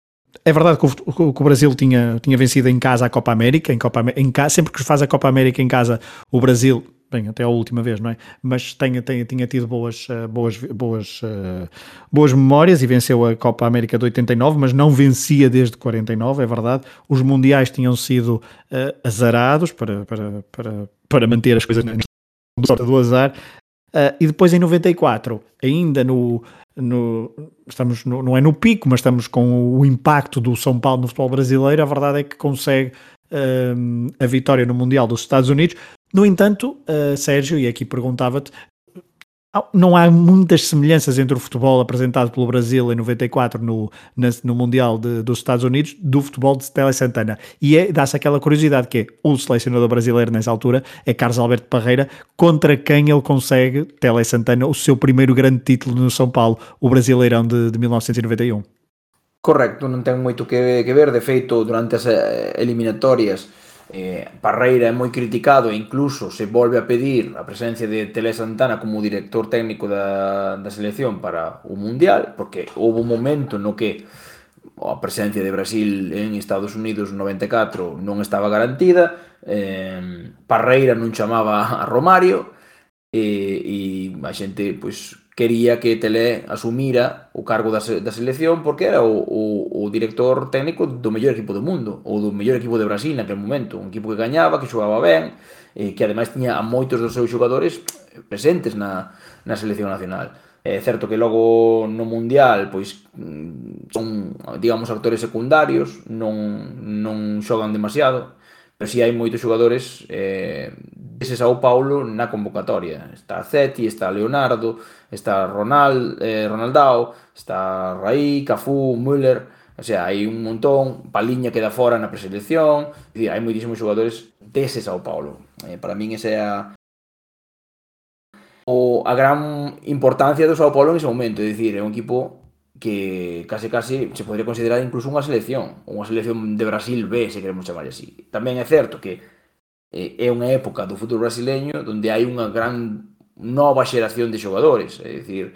Speaker 1: é verdade que o, que o, Brasil tinha, tinha vencido em casa a Copa América, em Copa, em sempre que faz a Copa América em casa, o Brasil, bem, até a última vez, não é? Mas tinha, tinha, tinha tido boas, eh, boas, boas, uh, boas memórias e venceu a Copa América de 89, mas não vencia desde 49, é verdade. Os mundiais tinham sido uh, azarados para, para, para, para manter as coisas do azar. Uh, e depois em 94, ainda no, no, estamos no, não é no pico, mas estamos com o impacto do São Paulo no futebol brasileiro. A verdade é que consegue a vitória no Mundial dos Estados Unidos. No entanto, uh, Sérgio, e aqui perguntava-te, não há muitas semelhanças entre o futebol apresentado pelo Brasil em 94 no, no Mundial de, dos Estados Unidos do futebol de Tele Santana. E é, dá-se aquela curiosidade que é o selecionador brasileiro nessa altura é Carlos Alberto Parreira, contra quem ele consegue, Tele Santana, o seu primeiro grande título no São Paulo, o Brasileirão de, de 1991.
Speaker 3: Correcto, non ten moito que, que ver, de feito, durante as eh, eliminatorias Eh, Parreira é moi criticado e incluso se volve a pedir a presencia de Tele Santana como director técnico da, da selección para o Mundial, porque houve un momento no que a presencia de Brasil en Estados Unidos 94 non estaba garantida, eh, Parreira non chamaba a Romario, e, e a xente pois, quería que Tele asumira o cargo da, se, da selección porque era o, o, o director técnico do mellor equipo do mundo ou do mellor equipo de Brasil naquele momento. Un equipo que gañaba, que xogaba ben e que ademais tiña a moitos dos seus xogadores presentes na, na selección nacional. É certo que logo no Mundial pois mm, son, digamos, actores secundarios, non, non xogan demasiado, Pero si sí hai moitos xogadores eh, dese Sao Paulo na convocatoria. Está Zeti, está Leonardo, está Ronald, eh, Ronaldao, está Raí, Cafú, Müller... O sea, hai un montón, Paliña queda fora na preselección, dicir, hai moitísimos xogadores dese Sao Paulo. Eh, para min esa é a, o, a gran importancia do Sao Paulo en ese momento, é dicir, é un equipo que case case se podría considerar incluso unha selección, unha selección de Brasil B, se queremos chamar así. Tamén é certo que eh, é unha época do fútbol brasileño onde hai unha gran nova xeración de xogadores, é dicir,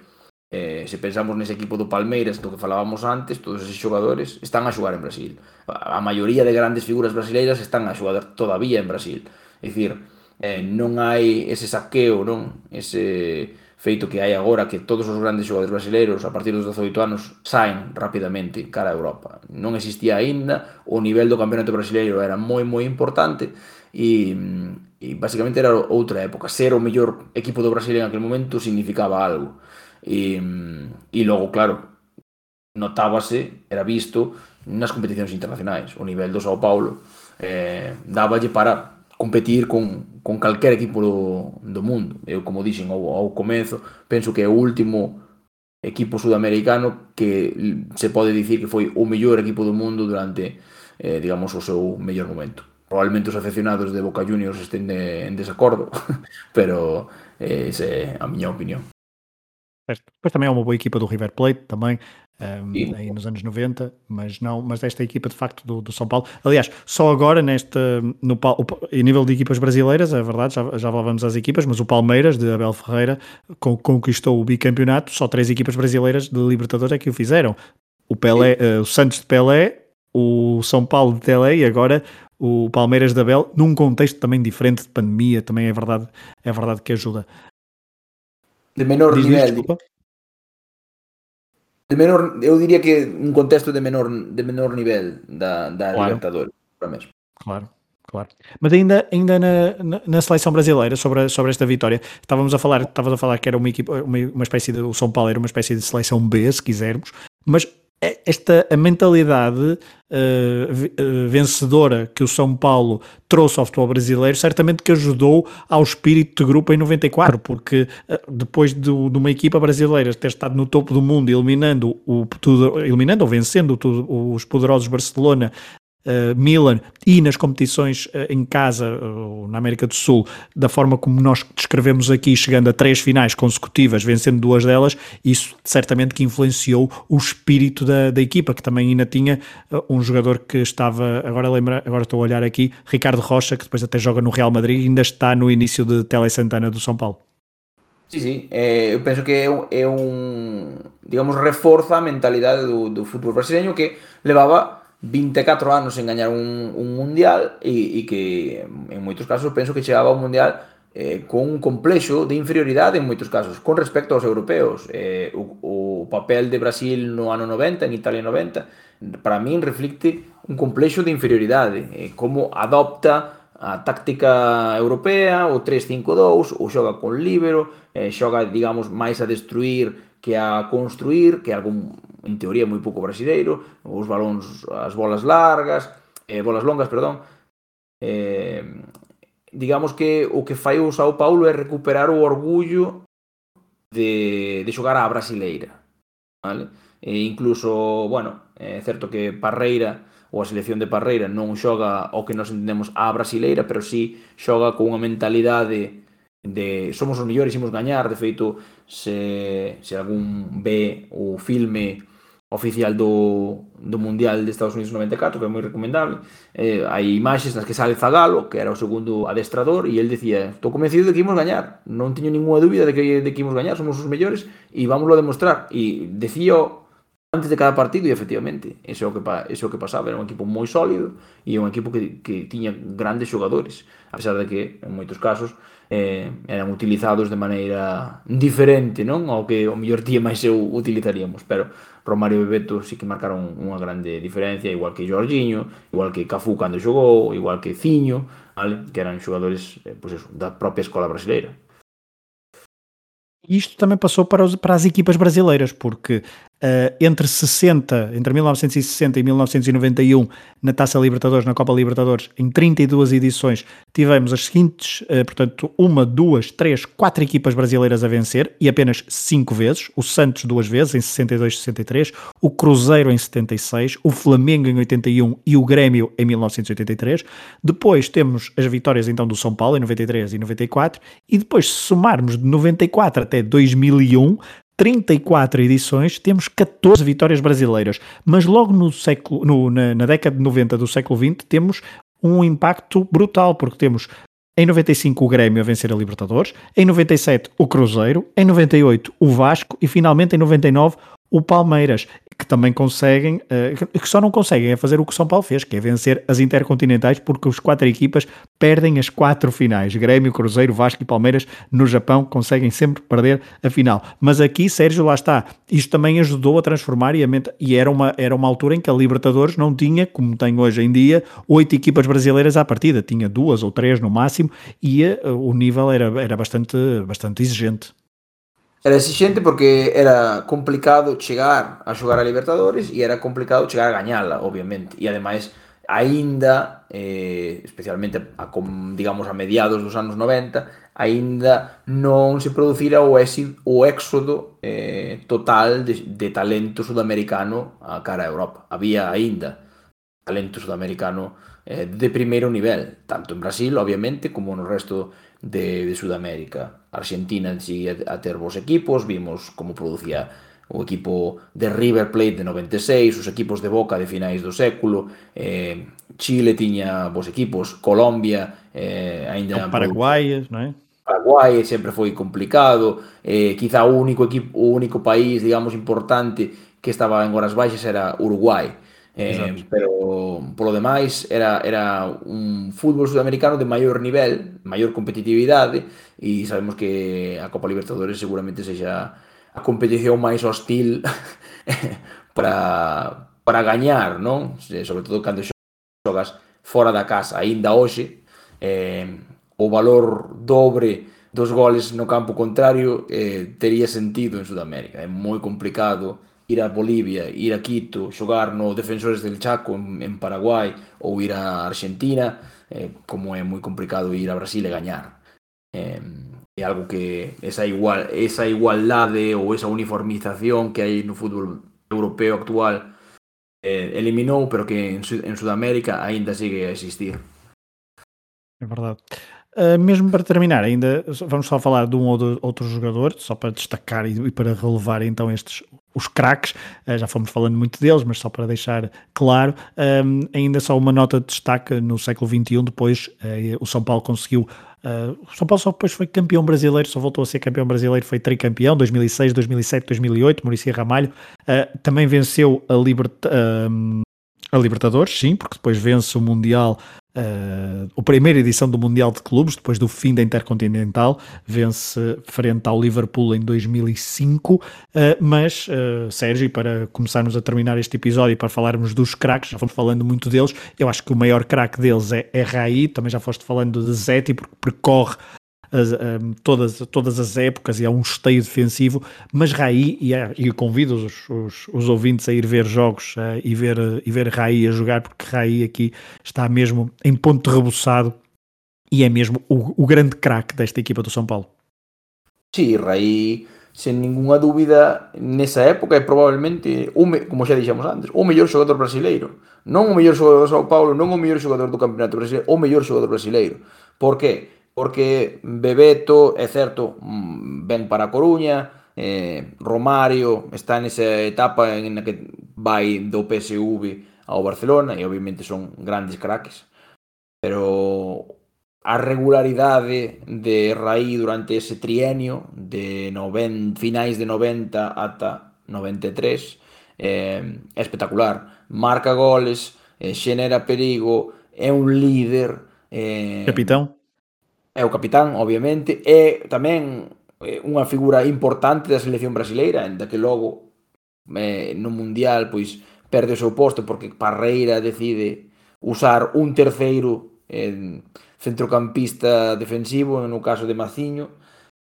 Speaker 3: eh, se pensamos nese equipo do Palmeiras do que falábamos antes, todos esos xogadores están a xogar en Brasil. A maioría de grandes figuras brasileiras están a xogar todavía en Brasil. É dicir, eh, non hai ese saqueo, non? Ese feito que hai agora que todos os grandes xogadores brasileiros a partir dos 18 anos saen rapidamente cara a Europa. Non existía aínda, o nivel do campeonato brasileiro era moi moi importante e, mm, e basicamente era outra época. Ser o mellor equipo do Brasil en aquel momento significaba algo. E, mm, e logo, claro, notábase, era visto nas competicións internacionais. O nivel do Sao Paulo eh, dáballe para competir con, con calquer equipo do, do mundo. Eu, como dixen ao, ao comezo, penso que é o último equipo sudamericano que se pode dicir que foi o mellor equipo do mundo durante, eh, digamos, o seu mellor momento. Probablemente os aficionados de Boca Juniors estén de, en desacordo, [laughs] pero eh, esa é a miña opinión.
Speaker 1: Certo. Depois também há uma boa equipa do River Plate, também, um, aí nos anos 90, mas não, mas esta equipa de facto do, do São Paulo. Aliás, só agora neste, no, em nível de equipas brasileiras, é verdade, já, já vamos às equipas, mas o Palmeiras, de Abel Ferreira, conquistou o bicampeonato, só três equipas brasileiras de Libertadores é que o fizeram. O, Pelé, uh, o Santos de Pelé, o São Paulo de Tele e agora o Palmeiras de Abel, num contexto também diferente de pandemia, também é verdade, é verdade que ajuda.
Speaker 3: De menor Diz nivel. Desculpa. De menor, eu diría que un contexto de menor, de menor nivel da, da claro. Libertadores, mesmo.
Speaker 1: Claro, claro. Mas ainda, ainda na, na, na, seleção brasileira, sobre, sobre esta vitória, estávamos a falar, estávamos a falar que era uma equipa, uma, uma espécie de, o São Paulo era uma espécie de seleção B, se quisermos, mas esta a mentalidade uh, vencedora que o São Paulo trouxe ao futebol brasileiro certamente que ajudou ao espírito de grupo em 94, porque uh, depois do, de uma equipa brasileira ter estado no topo do mundo eliminando o eliminando ou vencendo os poderosos Barcelona uh, Milan e nas competições uh, em casa, uh, na América do Sul, da forma como nós descrevemos aqui, chegando a três finais consecutivas, vencendo duas delas, isso certamente que influenciou o espírito da, da equipa, que também ainda tinha um jogador que estava, agora lembra, agora estou a olhar aqui, Ricardo Rocha, que depois até joga no Real Madrid ainda está no início de Tele Santana do São Paulo.
Speaker 3: Sí, eh, eu penso que é é un digamos, reforza a mentalidade do, do fútbol brasileño que levaba 24 anos en gañar un, un mundial e, e que en moitos casos penso que chegaba ao mundial eh, con un complexo de inferioridade en moitos casos. Con respecto aos europeos eh, o, o papel de Brasil no ano 90 en Italia 90 para min reflicte un complexo de inferioridade eh, como adopta a táctica europea o 3-5-2 ou xoga con libero eh, xoga digamos máis a destruir que a construir que algún en teoría moi pouco brasileiro, os balóns, as bolas largas, eh, bolas longas, perdón. Eh, digamos que o que fai o Sao Paulo é recuperar o orgullo de, de xogar á brasileira. Vale? E incluso, bueno, é certo que Parreira ou a selección de Parreira non xoga o que nós entendemos a brasileira, pero sí xoga con unha mentalidade de somos os mellores, imos gañar, de feito se, se algún ve o filme oficial do, do Mundial de Estados Unidos 94, que é moi recomendable. Eh, hai imaxes nas que sale Zagalo, que era o segundo adestrador, e el decía, estou convencido de que imos gañar, non teño ninguna dúbida de que, de que imos gañar, somos os mellores, e vámoslo a demostrar. E decía antes de cada partido, e efectivamente, ese é o que, ese é o que pasaba, era un equipo moi sólido, e un equipo que, que tiña grandes xogadores, a pesar de que, en moitos casos, eh, eran utilizados de maneira diferente, non? Ao que o mellor día máis eu utilizaríamos, pero Romario e Bebeto sí que marcaron unha grande diferencia, igual que Jorginho, igual que Cafú cando xogou, igual que Ciño, vale? que eran xogadores eh, pues eso, da propia escola brasileira.
Speaker 1: Isto também passou para, os, para as equipas brasileiras, porque Uh, entre 60, entre 1960 e 1991, na Taça Libertadores, na Copa Libertadores, em 32 edições, tivemos as seguintes, uh, portanto, uma, duas, três, quatro equipas brasileiras a vencer e apenas cinco vezes. O Santos duas vezes, em 62 e 63, o Cruzeiro em 76, o Flamengo em 81 e o Grêmio em 1983. Depois temos as vitórias então do São Paulo em 93 e 94 e depois se somarmos de 94 até 2001, 34 edições, temos 14 vitórias brasileiras, mas logo no século, no, na, na década de 90 do século XX temos um impacto brutal, porque temos em 95 o Grêmio a vencer a Libertadores, em 97 o Cruzeiro, em 98 o Vasco e finalmente em 99 o Palmeiras, que também conseguem, uh, que só não conseguem é fazer o que o São Paulo fez, que é vencer as intercontinentais, porque os quatro equipas perdem as quatro finais. Grêmio, Cruzeiro, Vasco e Palmeiras no Japão conseguem sempre perder a final. Mas aqui, Sérgio, lá está. Isto também ajudou a transformar e, a mente, e era, uma, era uma altura em que a Libertadores não tinha, como tem hoje em dia, oito equipas brasileiras à partida. Tinha duas ou três no máximo e uh, o nível era, era bastante, bastante exigente.
Speaker 3: Era exigente porque era complicado chegar a xogar a Libertadores e era complicado chegar a gañala, obviamente. E ademais, aínda, eh, especialmente a, com, digamos a mediados dos anos 90, aínda non se producira o, éxito, o éxodo eh, total de, de talento sudamericano a cara a Europa. Había aínda talento sudamericano eh, de primeiro nivel, tanto en Brasil, obviamente, como no resto de, de Sudamérica. Argentina seguía a ter bons equipos, vimos como producía o equipo de River Plate de 96, os equipos de Boca de finais do século, eh, Chile tiña bons equipos, Colombia eh, ainda...
Speaker 1: Paraguai, non é?
Speaker 3: Paraguai sempre foi complicado, eh, quizá o único equipo, o único país, digamos, importante que estaba en horas baixas era Uruguai, Eh, pero polo demais era, era un fútbol sudamericano de maior nivel, maior competitividade e sabemos que a Copa Libertadores seguramente sexa a competición máis hostil [laughs] para, para gañar, non? Sobre todo cando xogas fora da casa, aínda hoxe, eh, o valor dobre dos goles no campo contrario eh, tería sentido en Sudamérica. É moi complicado ir a Bolivia, ir a Quito, xogar no Defensores del Chaco en, en Paraguai ou ir a Argentina, eh, como é moi complicado ir a Brasil e gañar. Eh, é algo que esa igual esa igualdade ou esa uniformización que hai no fútbol europeo actual eh, eliminou, pero que en, en Sudamérica aínda sigue a existir.
Speaker 1: É verdade. Uh, mesmo para terminar, ainda vamos só falar de um ou de outro jogador, só para destacar e, e para relevar então estes os craques, uh, já fomos falando muito deles, mas só para deixar claro, um, ainda só uma nota de destaque no século XXI, depois uh, o São Paulo conseguiu o São Paulo só depois foi campeão brasileiro, só voltou a ser campeão brasileiro, foi tricampeão, 2006, 2007, 2008, Maurício Ramalho, também venceu a, Liberta, a Libertadores, sim, porque depois vence o Mundial Uh, a primeira edição do Mundial de Clubes, depois do fim da Intercontinental, vence frente ao Liverpool em 2005. Uh, eh, mas, uh, Sérgio, para começarmos a terminar este episódio e para falarmos dos craques, já fomos falando muito deles. Eu acho que o maior craque deles é, é Raí, também já foste falando de Zeti, porque percorre as, um, todas, todas as épocas e há um esteio defensivo, mas Raí, e, é, e convido os, os, os, ouvintes a ir ver jogos uh, e, ver, e ver Raí a jogar, porque Raí aqui está mesmo em ponto rebuçado e é mesmo o, o grande craque desta equipa do São Paulo.
Speaker 3: Sí, Raí, sen ninguna dúbida, nesa época é me, como xa dixemos antes, o mellor xogador brasileiro. Non o mellor xogador do São Paulo, non o mellor xogador do Campeonato Brasileiro, o mellor xogador brasileiro. Por que? porque Bebeto, é certo, mm, ven para a Coruña, eh, Romario está nesa etapa en na que vai do PSV ao Barcelona e obviamente son grandes craques. Pero a regularidade de Raí durante ese trienio de noven, finais de 90 ata 93 eh, é espectacular. Marca goles, eh, xenera perigo, é un líder.
Speaker 1: Eh, Capitán
Speaker 3: é o capitán, obviamente, é tamén eh, unha figura importante da selección brasileira, en que logo eh, no Mundial pois perde o seu posto porque Parreira decide usar un terceiro eh, centrocampista defensivo, no caso de Maciño,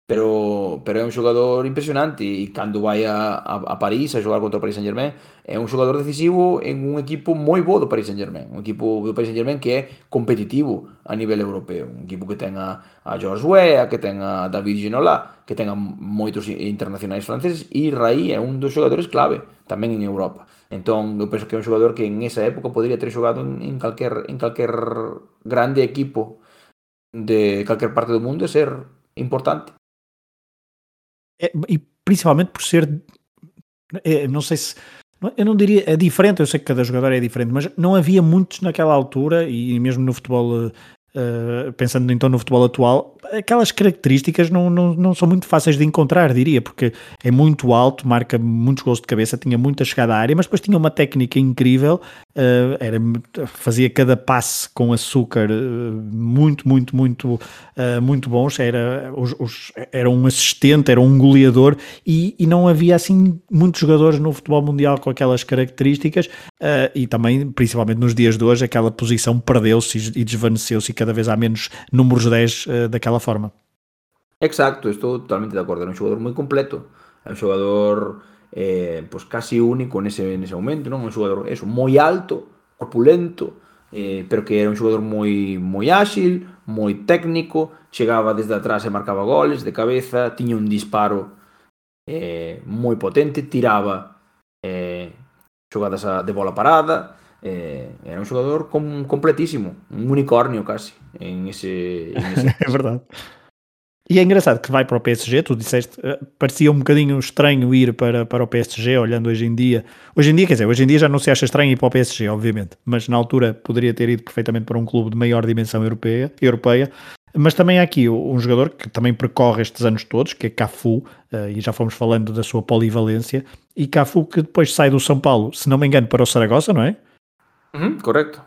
Speaker 3: pero, pero é un xogador impresionante e cando vai a, a, a París a xogar contra o Paris Saint-Germain é un xogador decisivo en un equipo moi bo do Paris Saint-Germain un equipo do Paris Saint-Germain que é competitivo a nivel europeo un equipo que ten a, a George Weah que ten a David Ginola que ten a moitos internacionais franceses e Raí é un dos xogadores clave tamén en Europa. Entón eu penso que é un xogador que en esa época podría ter xogado en, en calquer, en calquer grande equipo de calquer parte do mundo e ser importante.
Speaker 1: É, e principalmente por ser, é, não sei se, eu não diria, é diferente, eu sei que cada jogador é diferente, mas não havia muitos naquela altura e mesmo no futebol Uh, pensando então no futebol atual, aquelas características não, não, não são muito fáceis de encontrar, diria, porque é muito alto, marca muitos gols de cabeça, tinha muita chegada à área, mas depois tinha uma técnica incrível, uh, era, fazia cada passe com açúcar uh, muito, muito, muito, muito bons, era, os, os, era um assistente, era um goleador e, e, não havia assim muitos jogadores no futebol mundial com aquelas características e também, principalmente nos dias de hoje, aquela posição perdeu-se e desvaneceu-se cada vez há menos números 10 uh, eh, daquela forma.
Speaker 3: Exacto, estou totalmente de acordo. É un xogador moi completo. É un xogador eh, pues casi único nese, nese momento, non? Un xogador eso, moi alto, corpulento, eh, pero que era un xogador moi moi áxil, moi técnico, chegaba desde atrás e marcaba goles de cabeza, tiña un disparo eh, moi potente, tiraba eh, xogadas a, de bola parada, eh, era un xogador com, completísimo, un unicórnio casi [laughs]
Speaker 1: é verdade. E é engraçado que vai para o PSG, tu disseste, eh, parecia um bocadinho estranho ir para, para o PSG, olhando hoje em dia. Hoje em dia, quer dizer, hoje em dia já não se acha estranho ir para o PSG, obviamente, mas na altura poderia ter ido perfeitamente para um clube de maior dimensão europeia, europeia mas também há aqui um jogador que também percorre estes anos todos, que é Cafu, eh, e já fomos falando da sua polivalência, e Cafu que depois sai do São Paulo, se não me engano, para o Saragossa, não é?
Speaker 3: Uhum, correto.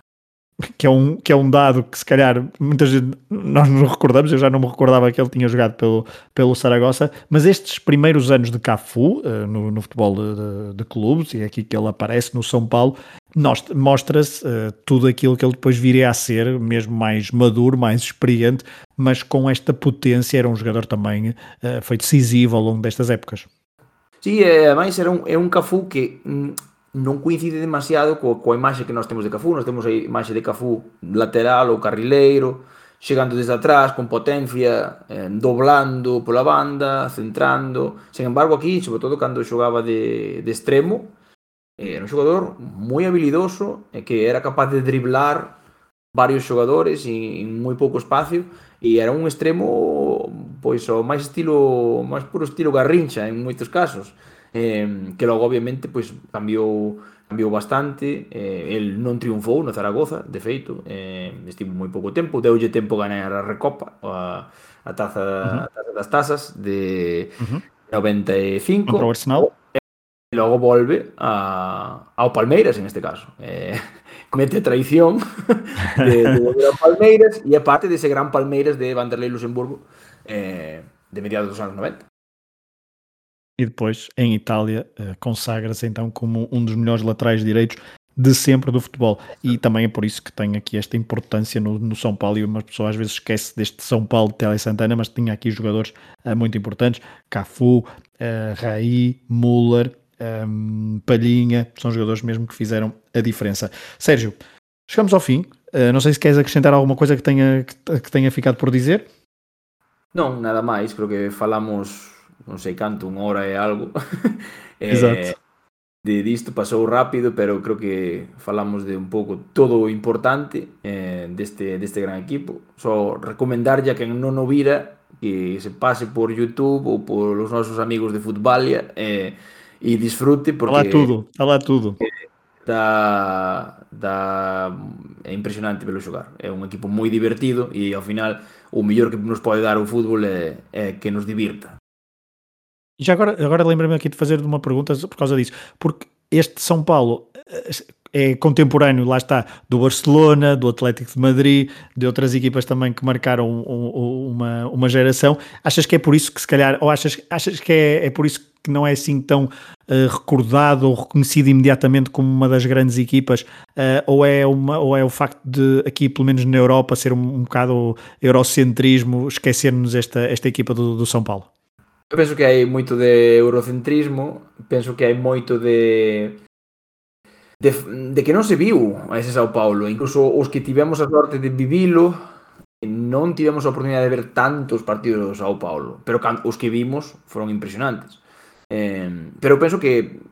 Speaker 1: Que é, um, que é um dado que se calhar muitas nós nos recordamos, eu já não me recordava que ele tinha jogado pelo, pelo Saragossa, mas estes primeiros anos de Cafu uh, no, no, futebol de, de, de, clubes, e é aqui que ele aparece no São Paulo, mostra-se uh, tudo aquilo que ele depois viria a ser, mesmo mais maduro, mais experiente, mas com esta potência, era um jogador também, uh, foi decisivo ao longo destas épocas.
Speaker 3: Sim, é, además era um, é um Cafu que hum, non coincide demasiado co, coa imaxe que nós temos de Cafú, nós temos a imaxe de Cafú lateral ou carrileiro, chegando desde atrás con potencia, eh, doblando pola banda, centrando. Sen embargo, aquí, sobre todo cando xogaba de, de extremo, eh, era un xogador moi habilidoso e que era capaz de driblar varios xogadores en moi pouco espacio e era un extremo pois o máis estilo, máis puro estilo Garrincha en moitos casos eh, que logo obviamente pois cambiou cambiou bastante, eh, el non triunfou no Zaragoza, de feito, eh, estivo moi pouco tempo, deulle tempo a ganar a Recopa, a, a, taza, uh -huh. a taza das tazas de uh -huh. 95.
Speaker 1: Robert Snow.
Speaker 3: E logo volve a, ao Palmeiras, en este caso. Eh, [laughs] comete a traición [laughs] de, de volver ao Palmeiras e é parte dese gran Palmeiras de Vanderlei Luxemburgo eh, de mediados dos anos 90.
Speaker 1: E depois em Itália uh, consagra-se então como um dos melhores laterais direitos de sempre do futebol. E também é por isso que tem aqui esta importância no, no São Paulo. E uma pessoa às vezes esquece deste São Paulo de Tele Santana, mas tinha aqui jogadores uh, muito importantes: Cafu, uh, Raí, Müller, um, Palhinha. São jogadores mesmo que fizeram a diferença. Sérgio, chegamos ao fim. Uh, não sei se queres acrescentar alguma coisa que tenha, que, que tenha ficado por dizer.
Speaker 3: Non, nada máis, creo que falamos non sei canto, unha hora e algo. [laughs]
Speaker 1: Eh, Exacto.
Speaker 3: eh, de disto pasou rápido, pero creo que falamos de un pouco todo o importante eh, deste, deste gran equipo. Só recomendarlle a quen non o vira que se pase por YouTube ou por os nosos amigos de Futbalia eh, e disfrute porque...
Speaker 1: Alá tudo, alá tudo.
Speaker 3: Eh, da, da é impresionante velo xogar. É un equipo moi divertido e ao final o mellor que nos pode dar o fútbol é, é que nos divirta.
Speaker 1: Já agora, agora lembra-me aqui de fazer uma pergunta por causa disso, porque este São Paulo é contemporâneo, lá está, do Barcelona, do Atlético de Madrid, de outras equipas também que marcaram um, uma, uma geração. Achas que é por isso que se calhar, ou achas, achas que é, é por isso que não é assim tão uh, recordado ou reconhecido imediatamente como uma das grandes equipas, uh, ou, é uma, ou é o facto de aqui, pelo menos na Europa, ser um, um bocado eurocentrismo, esquecermos esta, esta equipa do, do São Paulo?
Speaker 3: Eu penso que hai moito de eurocentrismo, penso que hai moito de de, de que non se viu a ese Sao Paulo, incluso os que tivemos a sorte de vivilo non tivemos a oportunidade de ver tantos partidos do Sao Paulo, pero os que vimos foron impresionantes. Eh, pero penso que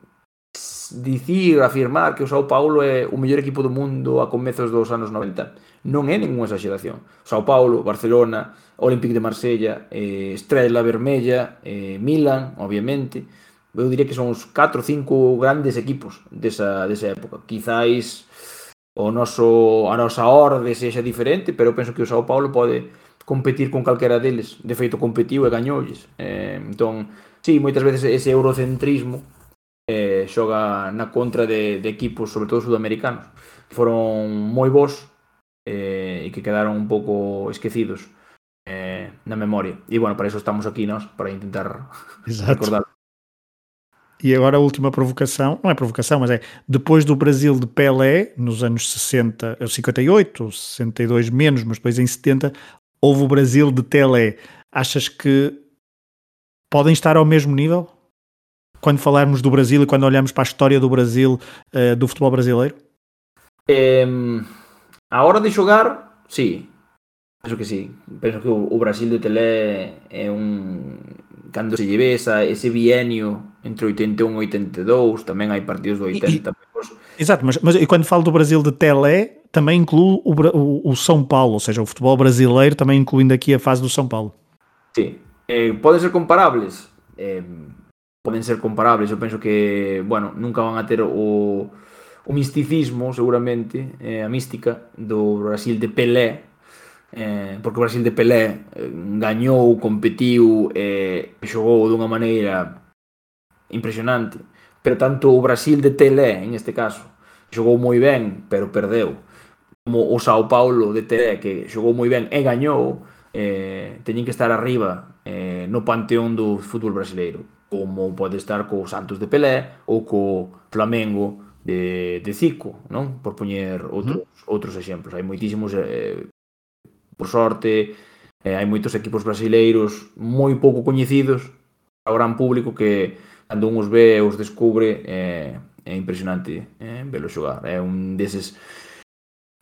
Speaker 3: dicir, afirmar que o Sao Paulo é o mellor equipo do mundo a comezos dos anos 90 non é ninguna exageración. Sao Paulo, Barcelona, Olympique de Marsella, eh, Estrela Vermella, eh, Milan, obviamente. Eu diría que son os 4 ou 5 grandes equipos desa, desa época. Quizáis o noso, a nosa orde sexa diferente, pero penso que o Sao Paulo pode competir con calquera deles. De feito, competiu e gañoulles. Eh, entón, sí, moitas veces ese eurocentrismo eh, xoga na contra de, de equipos, sobre todo sudamericanos, que foron moi bons eh, e que quedaron un pouco esquecidos na memoria. E bueno, para eso estamos aquí nós, para intentar [laughs]
Speaker 1: Exato.
Speaker 3: recordar.
Speaker 1: E agora a última provocação, não é provocação, mas é depois do Brasil de Pelé, nos anos 60, 58, 62 menos, mas depois em 70, houve o Brasil de Telé. Achas que podem estar ao mesmo nível? Quando falarmos do Brasil e quando olhamos para a história do Brasil, uh, do futebol brasileiro?
Speaker 3: Eh, a hora de xogar, sí. Penso que sí. Penso que o, o Brasil de Telé é un... Cando se lleve esa, ese bienio entre 81 e 82, tamén hai partidos do 80.
Speaker 1: E, e, exato, mas, mas e quando falo do Brasil de Telé, também incluo o, o, o, São Paulo, ou seja, o futebol brasileiro, também incluindo aqui a fase do São Paulo.
Speaker 3: Sí. Eh, poden ser comparables? Eh, poden ser comparables. Eu penso que, bueno, nunca van a ter o o misticismo, seguramente, eh, a mística do Brasil de Pelé, eh, porque o Brasil de Pelé eh, gañou, competiu e eh, xogou dunha maneira impresionante pero tanto o Brasil de Pelé en este caso xogou moi ben pero perdeu como o Sao Paulo de Pelé que xogou moi ben e gañou eh, teñen que estar arriba eh, no panteón do fútbol brasileiro como pode estar co Santos de Pelé ou co Flamengo de, de Zico, non? Por poñer outros, uh -huh. outros exemplos. Hai moitísimos eh, Por sorte, eh, hai moitos equipos brasileiros moi pouco coñecidos ao gran público que cando un os ve os descubre eh, é impresionante eh, velo xogar. É un deses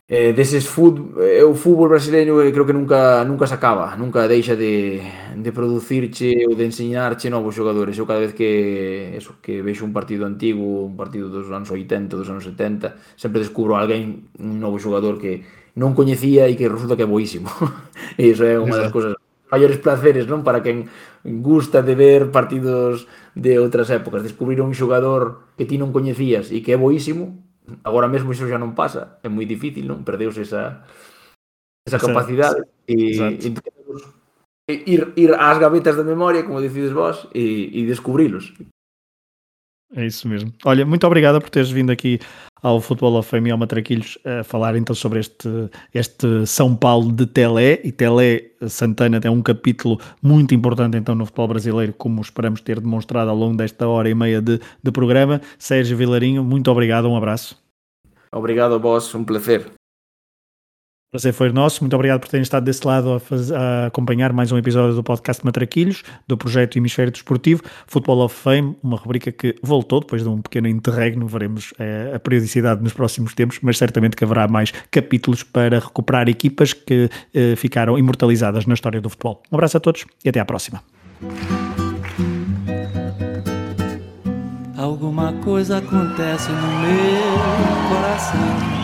Speaker 3: eh, deses fútbol, eh, o fútbol brasileiro eh, creo que nunca nunca se acaba, nunca deixa de, de producirche ou de enseñarche novos xogadores. Eu cada vez que eso, que vexo un partido antigo, un partido dos anos 80, dos anos 70, sempre descubro alguén un novo xogador que non coñecía e que resulta que é boísimo. [laughs] e iso é unha das cousas maiores placeres, non? Para quen gusta de ver partidos de outras épocas, descubrir un xogador que ti non coñecías e que é boísimo, agora mesmo iso xa non pasa, é moi difícil, non? Perdeuse esa esa capacidade sí, sí. e ir ir ás gavetas da memoria, como decides vos, e, e descubrilos.
Speaker 1: É isso mesmo. Olha, muito obrigado por teres vindo aqui ao Futebol of Fame e ao Matraquilhos a falar então sobre este, este São Paulo de Telé. E Telé Santana tem um capítulo muito importante então no futebol brasileiro, como esperamos ter demonstrado ao longo desta hora e meia de, de programa. Sérgio Vilarinho, muito obrigado, um abraço.
Speaker 3: Obrigado vós, um prazer.
Speaker 1: Prazer foi nosso. Muito obrigado por terem estado desse lado a, a, acompanhar mais um episódio do podcast Matraquilhos, do projeto Hemisfério Desportivo, Football of Fame, uma rubrica que voltou depois de um pequeno interregno. Veremos é, a periodicidade nos próximos tempos, mas certamente que haverá mais capítulos para recuperar equipas que eh, ficaram imortalizadas na história do futebol. Um abraço a todos e até à próxima.
Speaker 4: Alguma coisa acontece no meu coração.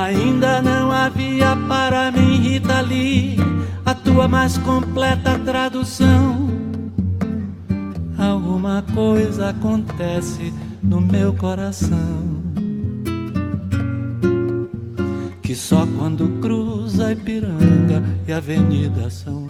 Speaker 4: Ainda não havia para mim, Rita Lee, a tua mais completa tradução. Alguma coisa acontece no meu coração. Que só quando cruza Ipiranga e Avenida São